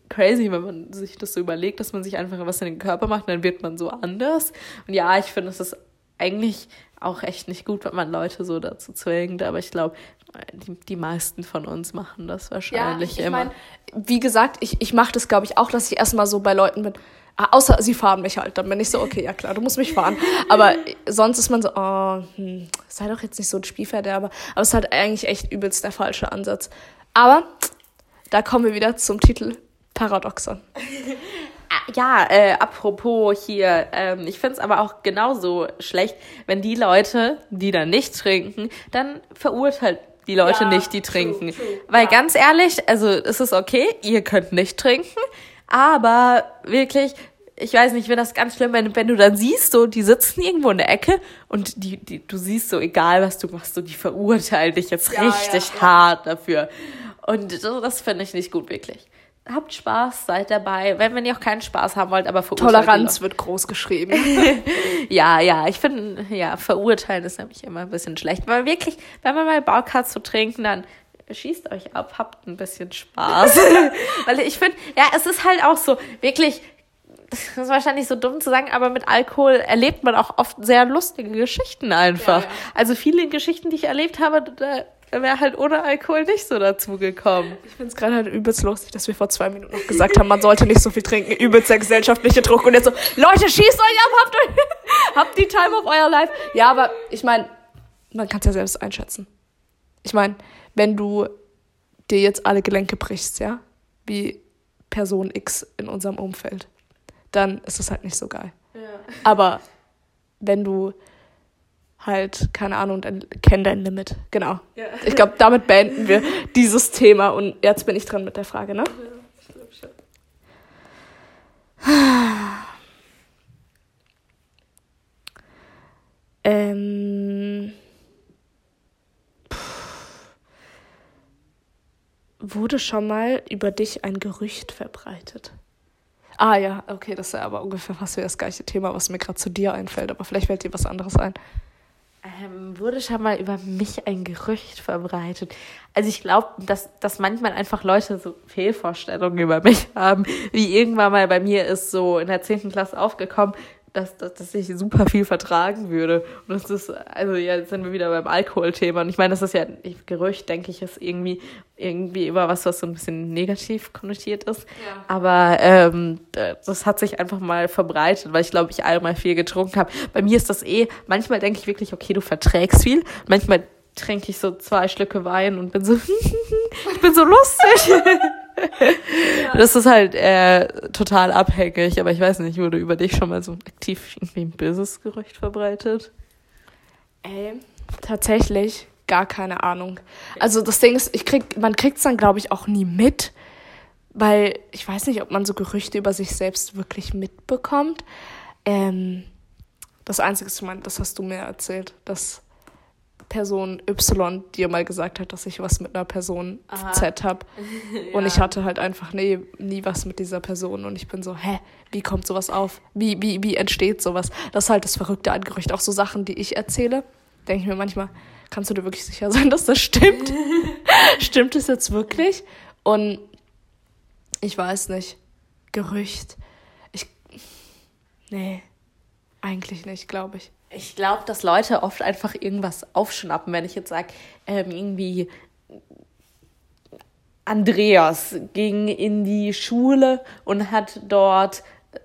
crazy, wenn man sich das so überlegt, dass man sich einfach was in den Körper macht, dann wird man so anders. Und ja, ich finde, es ist eigentlich auch echt nicht gut, wenn man Leute so dazu zwingt. Aber ich glaube, die, die meisten von uns machen das wahrscheinlich ja, ich immer. Mein, wie gesagt, ich, ich mache das, glaube ich, auch, dass ich erstmal so bei Leuten bin. Ah, außer sie fahren mich halt, dann bin ich so, okay, ja klar, du musst mich fahren. Aber sonst ist man so, oh, hm, sei doch jetzt nicht so ein Spielverderber. Aber es ist halt eigentlich echt übelst der falsche Ansatz. Aber da kommen wir wieder zum Titel Paradoxon. Ja, äh, apropos hier, ähm, ich finde es aber auch genauso schlecht, wenn die Leute, die dann nicht trinken, dann verurteilt die Leute ja, nicht, die trinken. True, true. Weil ja. ganz ehrlich, also es ist okay, ihr könnt nicht trinken, aber wirklich, ich weiß nicht, ich finde das ganz schlimm, wenn, wenn du dann siehst, so, die sitzen irgendwo in der Ecke und die, die, du siehst so, egal was du machst, so, die verurteilen dich jetzt ja, richtig hart dafür. Und das, das finde ich nicht gut, wirklich. Habt Spaß, seid dabei. Wenn, wenn ihr auch keinen Spaß haben wollt, aber Toleranz wird groß geschrieben. ja, ja, ich finde, ja, verurteilen ist nämlich immer ein bisschen schlecht. Weil wirklich, wenn man mal Bock hat zu trinken, dann schießt euch ab, habt ein bisschen Spaß. Weil ich finde, ja, es ist halt auch so, wirklich, das ist wahrscheinlich so dumm zu sagen, aber mit Alkohol erlebt man auch oft sehr lustige Geschichten einfach. Ja, ja. Also viele Geschichten, die ich erlebt habe, da wäre halt ohne Alkohol nicht so dazu gekommen. Ich finde es gerade halt übelst lustig, dass wir vor zwei Minuten noch gesagt haben, man sollte nicht so viel trinken, übelst der gesellschaftliche Druck und jetzt so, Leute, schießt euch ab, habt, euch, habt die Time of euer Life. Ja, aber ich meine, man kann es ja selbst einschätzen. Ich meine, wenn du dir jetzt alle Gelenke brichst, ja, wie Person X in unserem Umfeld, dann ist das halt nicht so geil. Ja. Aber wenn du halt, keine Ahnung, dann kenn dein Limit. Genau. Ja. Ich glaube, damit beenden wir dieses Thema und jetzt bin ich dran mit der Frage, ne? Ja, ich glaube schon. Ähm. wurde schon mal über dich ein Gerücht verbreitet? Ah ja, okay, das ist ja aber ungefähr fast wie das gleiche Thema, was mir gerade zu dir einfällt, aber vielleicht fällt dir was anderes ein. Ähm, wurde schon mal über mich ein Gerücht verbreitet. Also ich glaube, dass, dass manchmal einfach Leute so Fehlvorstellungen über mich haben, wie irgendwann mal bei mir ist so in der 10. Klasse aufgekommen, dass, dass, dass ich super viel vertragen würde. Und das ist, also ja, jetzt sind wir wieder beim Alkoholthema. Und ich meine, das ist ja Gerücht, denke ich, ist irgendwie, irgendwie immer was, was so ein bisschen negativ konnotiert ist. Ja. Aber ähm, das hat sich einfach mal verbreitet, weil ich glaube, ich einmal viel getrunken habe. Bei mir ist das eh, manchmal denke ich wirklich, okay, du verträgst viel. Manchmal trinke ich so zwei Schlücke Wein und bin so, ich bin so lustig. Das ist halt äh, total abhängig, aber ich weiß nicht, wurde über dich schon mal so aktiv irgendwie ein böses Gerücht verbreitet? Ey, tatsächlich gar keine Ahnung. Also das Ding ist, ich krieg, man kriegt es dann, glaube ich, auch nie mit, weil ich weiß nicht, ob man so Gerüchte über sich selbst wirklich mitbekommt. Ähm, das Einzige, das hast du mir erzählt, dass Person Y dir mal gesagt hat, dass ich was mit einer Person Aha. Z habe. ja. Und ich hatte halt einfach nee, nie was mit dieser Person. Und ich bin so, hä, wie kommt sowas auf? Wie, wie, wie entsteht sowas? Das ist halt das Verrückte an Gerücht. Auch so Sachen, die ich erzähle, denke ich mir manchmal, kannst du dir wirklich sicher sein, dass das stimmt? stimmt es jetzt wirklich? Und ich weiß nicht. Gerücht. Ich. Nee, eigentlich nicht, glaube ich. Ich glaube, dass Leute oft einfach irgendwas aufschnappen, wenn ich jetzt sage, ähm, irgendwie Andreas ging in die Schule und hat dort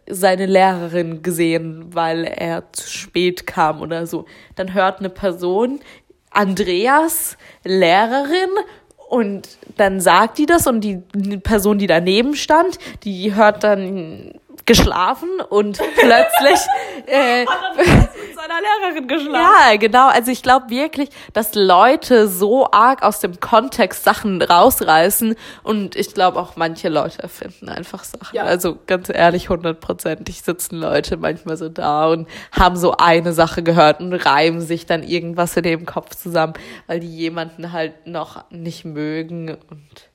seine Lehrerin gesehen, weil er zu spät kam oder so. Dann hört eine Person Andreas Lehrerin und dann sagt die das und die Person, die daneben stand, die hört dann geschlafen und plötzlich äh, mit seiner Lehrerin geschlafen. Ja, genau. Also ich glaube wirklich, dass Leute so arg aus dem Kontext Sachen rausreißen und ich glaube auch manche Leute erfinden einfach Sachen. Ja. Also ganz ehrlich, hundertprozentig sitzen Leute manchmal so da und haben so eine Sache gehört und reimen sich dann irgendwas in dem Kopf zusammen, weil die jemanden halt noch nicht mögen und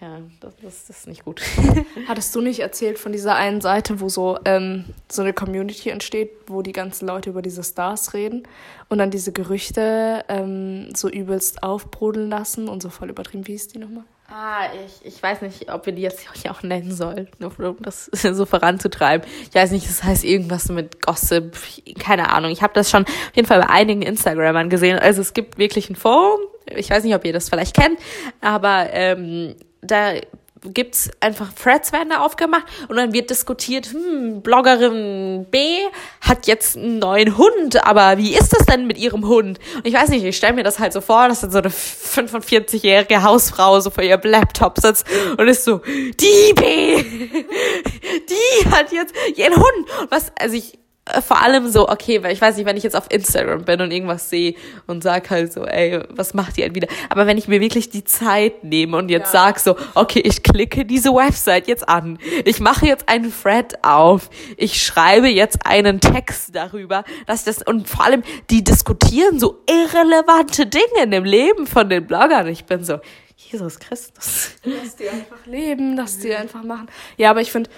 Ja, das, das ist nicht gut. Hattest du nicht erzählt von dieser einen Seite, wo so, ähm, so eine Community entsteht, wo die ganzen Leute über diese Stars reden und dann diese Gerüchte ähm, so übelst aufbrodeln lassen und so voll übertrieben? Wie ist die nochmal? Ah, ich, ich weiß nicht, ob wir die jetzt hier auch nennen sollen, nur um das so voranzutreiben. Ich weiß nicht, das heißt irgendwas mit Gossip, keine Ahnung. Ich habe das schon auf jeden Fall bei einigen Instagramern gesehen. Also es gibt wirklich ein Forum, ich weiß nicht, ob ihr das vielleicht kennt, aber ähm, da gibt's einfach Threads werden da aufgemacht und dann wird diskutiert, hm, Bloggerin B hat jetzt einen neuen Hund, aber wie ist das denn mit ihrem Hund? Und ich weiß nicht, ich stelle mir das halt so vor, dass dann so eine 45-jährige Hausfrau so vor ihrem Laptop sitzt und ist so, die B, die hat jetzt ihren Hund. Was, also ich, vor allem so, okay, weil ich weiß nicht, wenn ich jetzt auf Instagram bin und irgendwas sehe und sag halt so, ey, was macht ihr halt wieder? Aber wenn ich mir wirklich die Zeit nehme und jetzt ja. sag so, okay, ich klicke diese Website jetzt an, ich mache jetzt einen Thread auf, ich schreibe jetzt einen Text darüber, dass das, und vor allem, die diskutieren so irrelevante Dinge in dem Leben von den Bloggern. Ich bin so, Jesus Christus. Lass die einfach leben, lass die einfach machen. Ja, aber ich finde,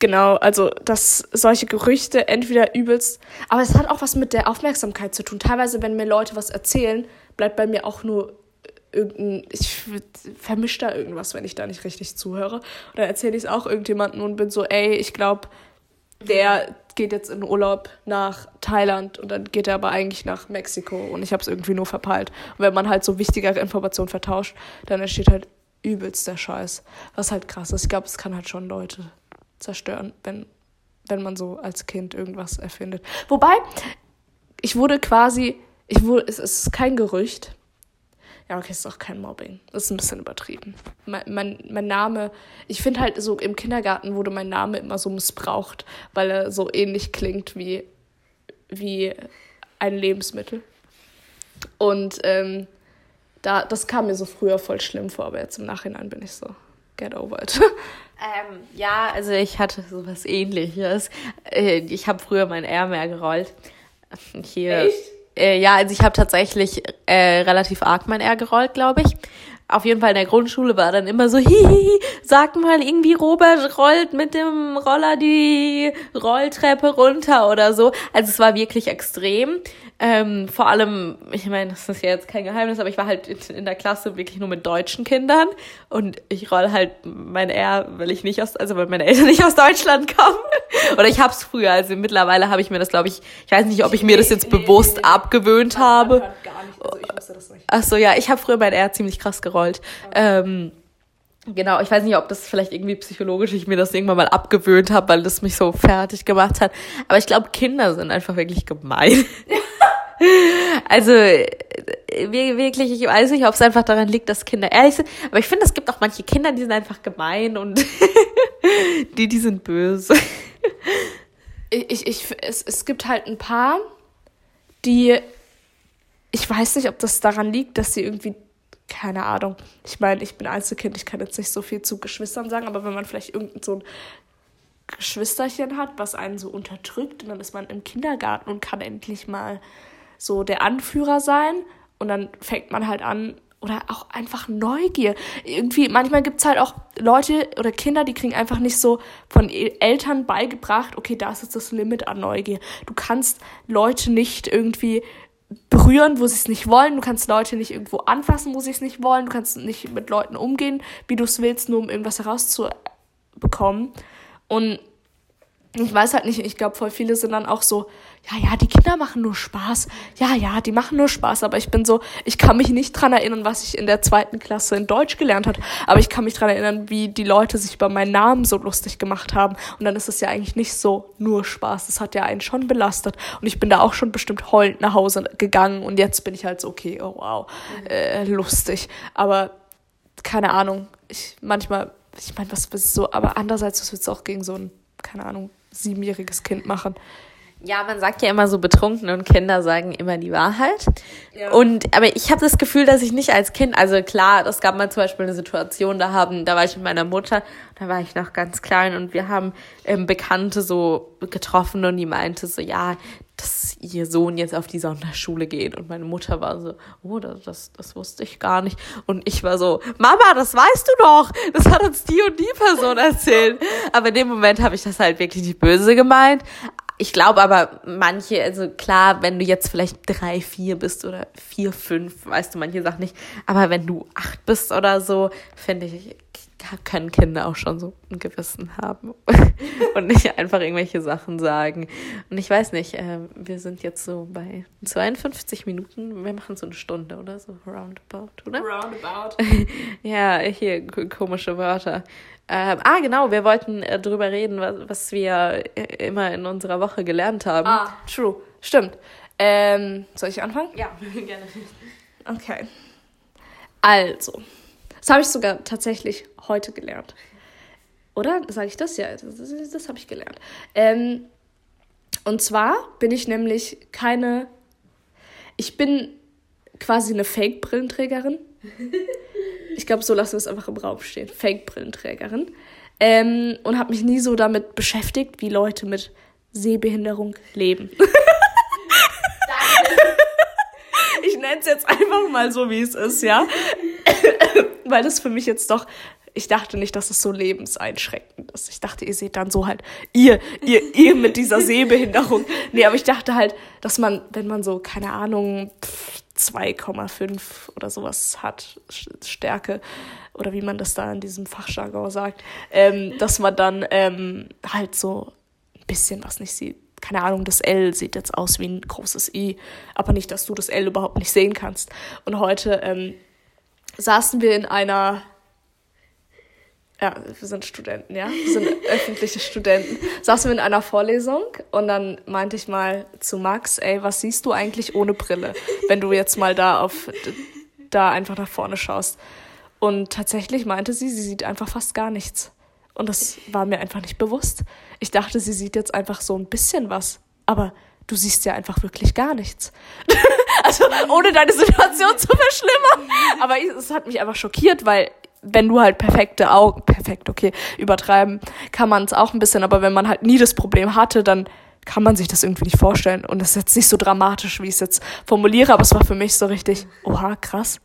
Genau, also dass solche Gerüchte entweder übelst, aber es hat auch was mit der Aufmerksamkeit zu tun. Teilweise, wenn mir Leute was erzählen, bleibt bei mir auch nur irgendein, ich vermische da irgendwas, wenn ich da nicht richtig zuhöre. Oder erzähle ich es auch irgendjemandem und bin so, ey, ich glaube, der geht jetzt in Urlaub nach Thailand und dann geht er aber eigentlich nach Mexiko und ich habe es irgendwie nur verpeilt. Und wenn man halt so wichtigere Informationen vertauscht, dann entsteht halt übelst der Scheiß. Was halt krass ist. Ich glaube, es kann halt schon Leute zerstören, wenn, wenn man so als Kind irgendwas erfindet. Wobei, ich wurde quasi, ich wurde, es ist kein Gerücht. Ja, okay, es ist auch kein Mobbing. Das ist ein bisschen übertrieben. Mein, mein, mein Name, ich finde halt so, im Kindergarten wurde mein Name immer so missbraucht, weil er so ähnlich klingt wie, wie ein Lebensmittel. Und ähm, da, das kam mir so früher voll schlimm vor, aber jetzt im Nachhinein bin ich so, get over it. Ähm, ja, also ich hatte sowas ähnliches. Äh, ich habe früher mein R mehr gerollt. Hier. Echt? Äh, ja, also ich habe tatsächlich äh, relativ arg mein R gerollt, glaube ich. Auf jeden Fall in der Grundschule war dann immer so, hihihi, sag mal irgendwie Robert rollt mit dem Roller die Rolltreppe runter oder so. Also es war wirklich extrem. Ähm, vor allem, ich meine, das ist ja jetzt kein Geheimnis, aber ich war halt in, der Klasse wirklich nur mit deutschen Kindern und ich roll halt mein R, weil ich nicht aus, also weil meine Eltern nicht aus Deutschland kommen. Oder ich hab's früher, also mittlerweile habe ich mir das, glaube ich, ich weiß nicht, ob ich mir das jetzt nee, bewusst nee, nee, abgewöhnt habe. Gar nicht, also ich wusste das nicht. Ach so, ja, ich habe früher mein R ziemlich krass gerollt. Okay. Ähm, Genau, ich weiß nicht, ob das vielleicht irgendwie psychologisch ich mir das irgendwann mal abgewöhnt habe, weil das mich so fertig gemacht hat. Aber ich glaube, Kinder sind einfach wirklich gemein. also wirklich, ich weiß nicht, ob es einfach daran liegt, dass Kinder ehrlich sind, aber ich finde, es gibt auch manche Kinder, die sind einfach gemein und die, die sind böse. ich, ich, es, es gibt halt ein paar, die, ich weiß nicht, ob das daran liegt, dass sie irgendwie, keine Ahnung, ich meine, ich bin Einzelkind, ich kann jetzt nicht so viel zu Geschwistern sagen, aber wenn man vielleicht irgendein so ein Geschwisterchen hat, was einen so unterdrückt und dann ist man im Kindergarten und kann endlich mal so der Anführer sein und dann fängt man halt an, oder auch einfach Neugier. Irgendwie, manchmal gibt es halt auch Leute oder Kinder, die kriegen einfach nicht so von Eltern beigebracht, okay, das ist das Limit an Neugier. Du kannst Leute nicht irgendwie berühren, wo sie es nicht wollen. Du kannst Leute nicht irgendwo anfassen, wo sie es nicht wollen. Du kannst nicht mit Leuten umgehen, wie du es willst, nur um irgendwas herauszubekommen. Und ich weiß halt nicht, ich glaube, voll viele sind dann auch so, ja, ja, die Kinder machen nur Spaß. Ja, ja, die machen nur Spaß. Aber ich bin so, ich kann mich nicht dran erinnern, was ich in der zweiten Klasse in Deutsch gelernt habe. Aber ich kann mich dran erinnern, wie die Leute sich über meinen Namen so lustig gemacht haben. Und dann ist es ja eigentlich nicht so nur Spaß. Das hat ja einen schon belastet. Und ich bin da auch schon bestimmt heulend nach Hause gegangen. Und jetzt bin ich halt so, okay, oh wow, äh, lustig. Aber keine Ahnung. Ich manchmal, ich meine, was ist so, aber andererseits, was willst du auch gegen so ein, keine Ahnung, siebenjähriges Kind machen. Ja, man sagt ja immer so betrunken und Kinder sagen immer die Wahrheit. Ja. Und aber ich habe das Gefühl, dass ich nicht als Kind, also klar, es gab mal zum Beispiel eine Situation, da haben, da war ich mit meiner Mutter, da war ich noch ganz klein und wir haben ähm, Bekannte so getroffen und die meinte so, ja, dass ihr Sohn jetzt auf die Sonderschule geht. Und meine Mutter war so, oh, das, das, das wusste ich gar nicht. Und ich war so, Mama, das weißt du doch. Das hat uns die und die Person erzählt. Aber in dem Moment habe ich das halt wirklich nicht böse gemeint. Ich glaube aber manche, also klar, wenn du jetzt vielleicht drei, vier bist oder vier, fünf, weißt du manche Sachen nicht. Aber wenn du acht bist oder so, finde ich, können Kinder auch schon so ein Gewissen haben und nicht einfach irgendwelche Sachen sagen. Und ich weiß nicht, äh, wir sind jetzt so bei 52 Minuten, wir machen so eine Stunde oder so, roundabout, oder? Roundabout. ja, hier komische Wörter. Ähm, ah, genau, wir wollten äh, drüber reden, was, was wir äh, immer in unserer Woche gelernt haben. Ah, true. Stimmt. Ähm, soll ich anfangen? Ja, gerne. Okay. Also, das habe ich sogar tatsächlich heute gelernt. Oder? Sage ich das? Ja, das, das, das habe ich gelernt. Ähm, und zwar bin ich nämlich keine. Ich bin quasi eine Fake-Brillenträgerin. Ich glaube, so lassen wir es einfach im Raum stehen. Fake-Brillenträgerin. Ähm, und habe mich nie so damit beschäftigt, wie Leute mit Sehbehinderung leben. ich nenne es jetzt einfach mal so, wie es ist, ja. Weil das für mich jetzt doch ich dachte nicht, dass es so lebenseinschränkend ist. Ich dachte, ihr seht dann so halt, ihr, ihr, ihr mit dieser Sehbehinderung. Nee, aber ich dachte halt, dass man, wenn man so, keine Ahnung, 2,5 oder sowas hat, Stärke, oder wie man das da in diesem Fachjargon sagt, ähm, dass man dann ähm, halt so ein bisschen was nicht sieht. Keine Ahnung, das L sieht jetzt aus wie ein großes I, aber nicht, dass du das L überhaupt nicht sehen kannst. Und heute ähm, saßen wir in einer ja, wir sind Studenten, ja, wir sind öffentliche Studenten, saßen wir in einer Vorlesung und dann meinte ich mal zu Max, ey, was siehst du eigentlich ohne Brille, wenn du jetzt mal da auf, da einfach nach vorne schaust. Und tatsächlich meinte sie, sie sieht einfach fast gar nichts. Und das war mir einfach nicht bewusst. Ich dachte, sie sieht jetzt einfach so ein bisschen was. Aber du siehst ja einfach wirklich gar nichts. also ohne deine Situation zu verschlimmern. Aber es hat mich einfach schockiert, weil wenn du halt perfekte Augen, perfekt, okay, übertreiben kann man es auch ein bisschen, aber wenn man halt nie das Problem hatte, dann kann man sich das irgendwie nicht vorstellen. Und das ist jetzt nicht so dramatisch, wie ich es jetzt formuliere, aber es war für mich so richtig, oha, krass.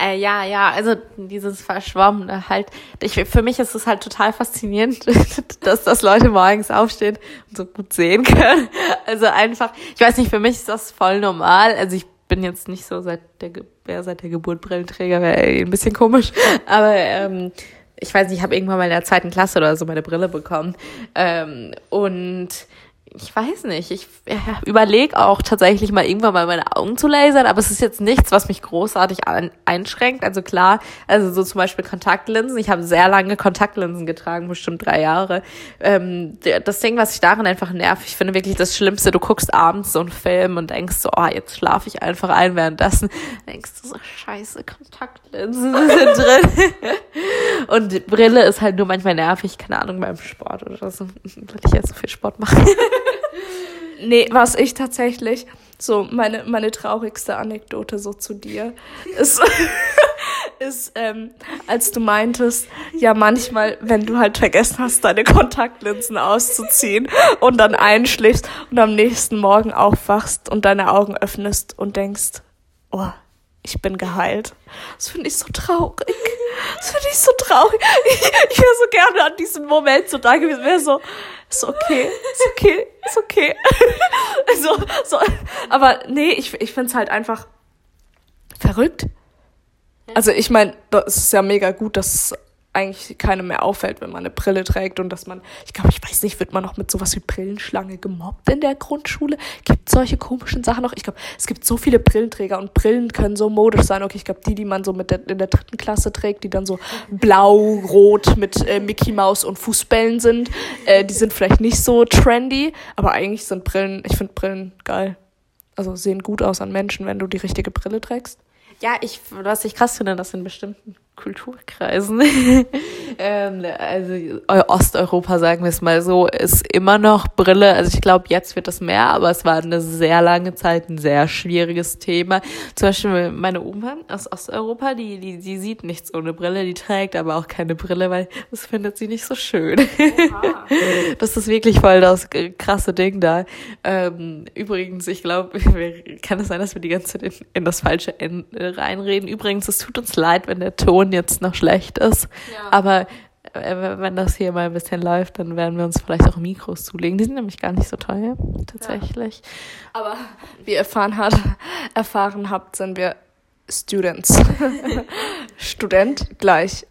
Äh, ja, ja, also dieses Verschwommene halt. Ich, für mich ist es halt total faszinierend, dass, dass Leute morgens aufstehen und so gut sehen können. Also einfach, ich weiß nicht, für mich ist das voll normal. Also ich bin jetzt nicht so seit der, wer seit der Geburt Brillenträger, wäre ein bisschen komisch. Aber ähm, ich weiß nicht, ich habe irgendwann mal in der zweiten Klasse oder so meine Brille bekommen. Ähm, und ich weiß nicht, ich ja, überlege auch tatsächlich mal irgendwann mal meine Augen zu lasern, aber es ist jetzt nichts, was mich großartig an, einschränkt. Also klar, also so zum Beispiel Kontaktlinsen. Ich habe sehr lange Kontaktlinsen getragen, bestimmt drei Jahre. Ähm, das Ding, was ich darin einfach nervt, ich finde wirklich das Schlimmste, du guckst abends so einen Film und denkst so, oh, jetzt schlafe ich einfach ein währenddessen. Denkst du so, scheiße, Kontaktlinsen sind drin. und Brille ist halt nur manchmal nervig, keine Ahnung, beim Sport oder so, weil ich jetzt so viel Sport mache. nee, was ich tatsächlich, so meine, meine traurigste Anekdote so zu dir ist, ist ähm, als du meintest, ja manchmal, wenn du halt vergessen hast, deine Kontaktlinsen auszuziehen und dann einschläfst und am nächsten Morgen aufwachst und deine Augen öffnest und denkst, oh, ich bin geheilt. Das finde ich so traurig. Das finde ich so traurig. Ich, ich wäre so gerne an diesem Moment so da gewesen. Wäre so, ist okay, ist okay, ist okay. so, so. Aber nee, ich, ich finde es halt einfach verrückt. Also ich meine, das ist ja mega gut, dass eigentlich keinem mehr auffällt, wenn man eine Brille trägt und dass man, ich glaube, ich weiß nicht, wird man noch mit sowas wie Brillenschlange gemobbt in der Grundschule? Gibt solche komischen Sachen noch? Ich glaube, es gibt so viele Brillenträger und Brillen können so modisch sein. Okay, ich glaube, die, die man so mit der, in der dritten Klasse trägt, die dann so blau, rot mit äh, Mickey Mouse und Fußbällen sind, äh, die sind vielleicht nicht so trendy, aber eigentlich sind Brillen, ich finde Brillen geil. Also sehen gut aus an Menschen, wenn du die richtige Brille trägst. Ja, ich, was ich krass finde, dass in bestimmten Kulturkreisen. ähm, also Osteuropa, sagen wir es mal so, ist immer noch Brille. Also ich glaube, jetzt wird das mehr, aber es war eine sehr lange Zeit ein sehr schwieriges Thema. Zum Beispiel meine Oma aus Osteuropa, die, die, die sieht nichts ohne Brille, die trägt aber auch keine Brille, weil das findet sie nicht so schön. das ist wirklich voll das krasse Ding da. Ähm, übrigens, ich glaube, kann es sein, dass wir die ganze Zeit in, in das falsche Ende reinreden. Übrigens, es tut uns leid, wenn der Ton Ton jetzt noch schlecht ist. Ja. Aber äh, wenn das hier mal ein bisschen läuft, dann werden wir uns vielleicht auch Mikros zulegen. Die sind nämlich gar nicht so teuer, tatsächlich. Ja. Aber wie ihr erfahren, hat, erfahren habt, sind wir Students. Student gleich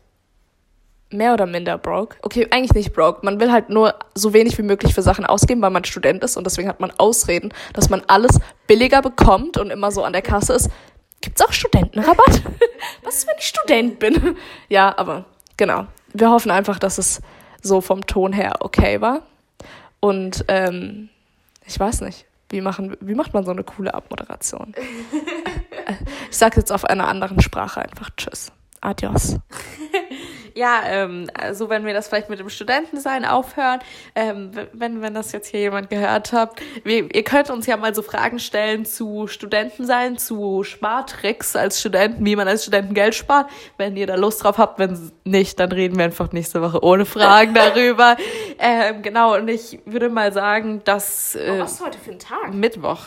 mehr oder minder broke. Okay, eigentlich nicht broke. Man will halt nur so wenig wie möglich für Sachen ausgeben, weil man Student ist und deswegen hat man Ausreden, dass man alles billiger bekommt und immer so an der Kasse ist. Gibt's auch Studentenrabatt? Was ist, wenn ich Student bin? ja, aber genau. Wir hoffen einfach, dass es so vom Ton her okay war. Und ähm, ich weiß nicht, wie, machen, wie macht man so eine coole Abmoderation? ich sage jetzt auf einer anderen Sprache einfach Tschüss. Adios. Ja, ähm, also wenn wir das vielleicht mit dem Studentensein aufhören, ähm, wenn, wenn das jetzt hier jemand gehört habt, wir, ihr könnt uns ja mal so Fragen stellen zu Studentensein, zu Spartricks als Studenten, wie man als Studenten Geld spart. Wenn ihr da Lust drauf habt, wenn nicht, dann reden wir einfach nächste Woche ohne Fragen darüber. ähm, genau, und ich würde mal sagen, dass... Äh, oh, was ist heute für ein Tag? Mittwoch.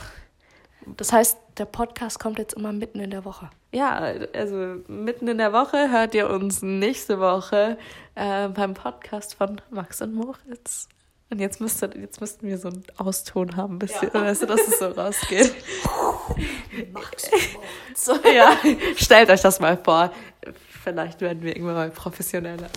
Das heißt, der Podcast kommt jetzt immer mitten in der Woche. Ja, also mitten in der Woche hört ihr uns nächste Woche äh, beim Podcast von Max und Moritz. Und jetzt, müsste, jetzt müssten wir so einen Auston haben, bis ja. weißt du, dass es so rausgeht. Max und Moritz. So, ja, stellt euch das mal vor. Vielleicht werden wir irgendwann mal professioneller.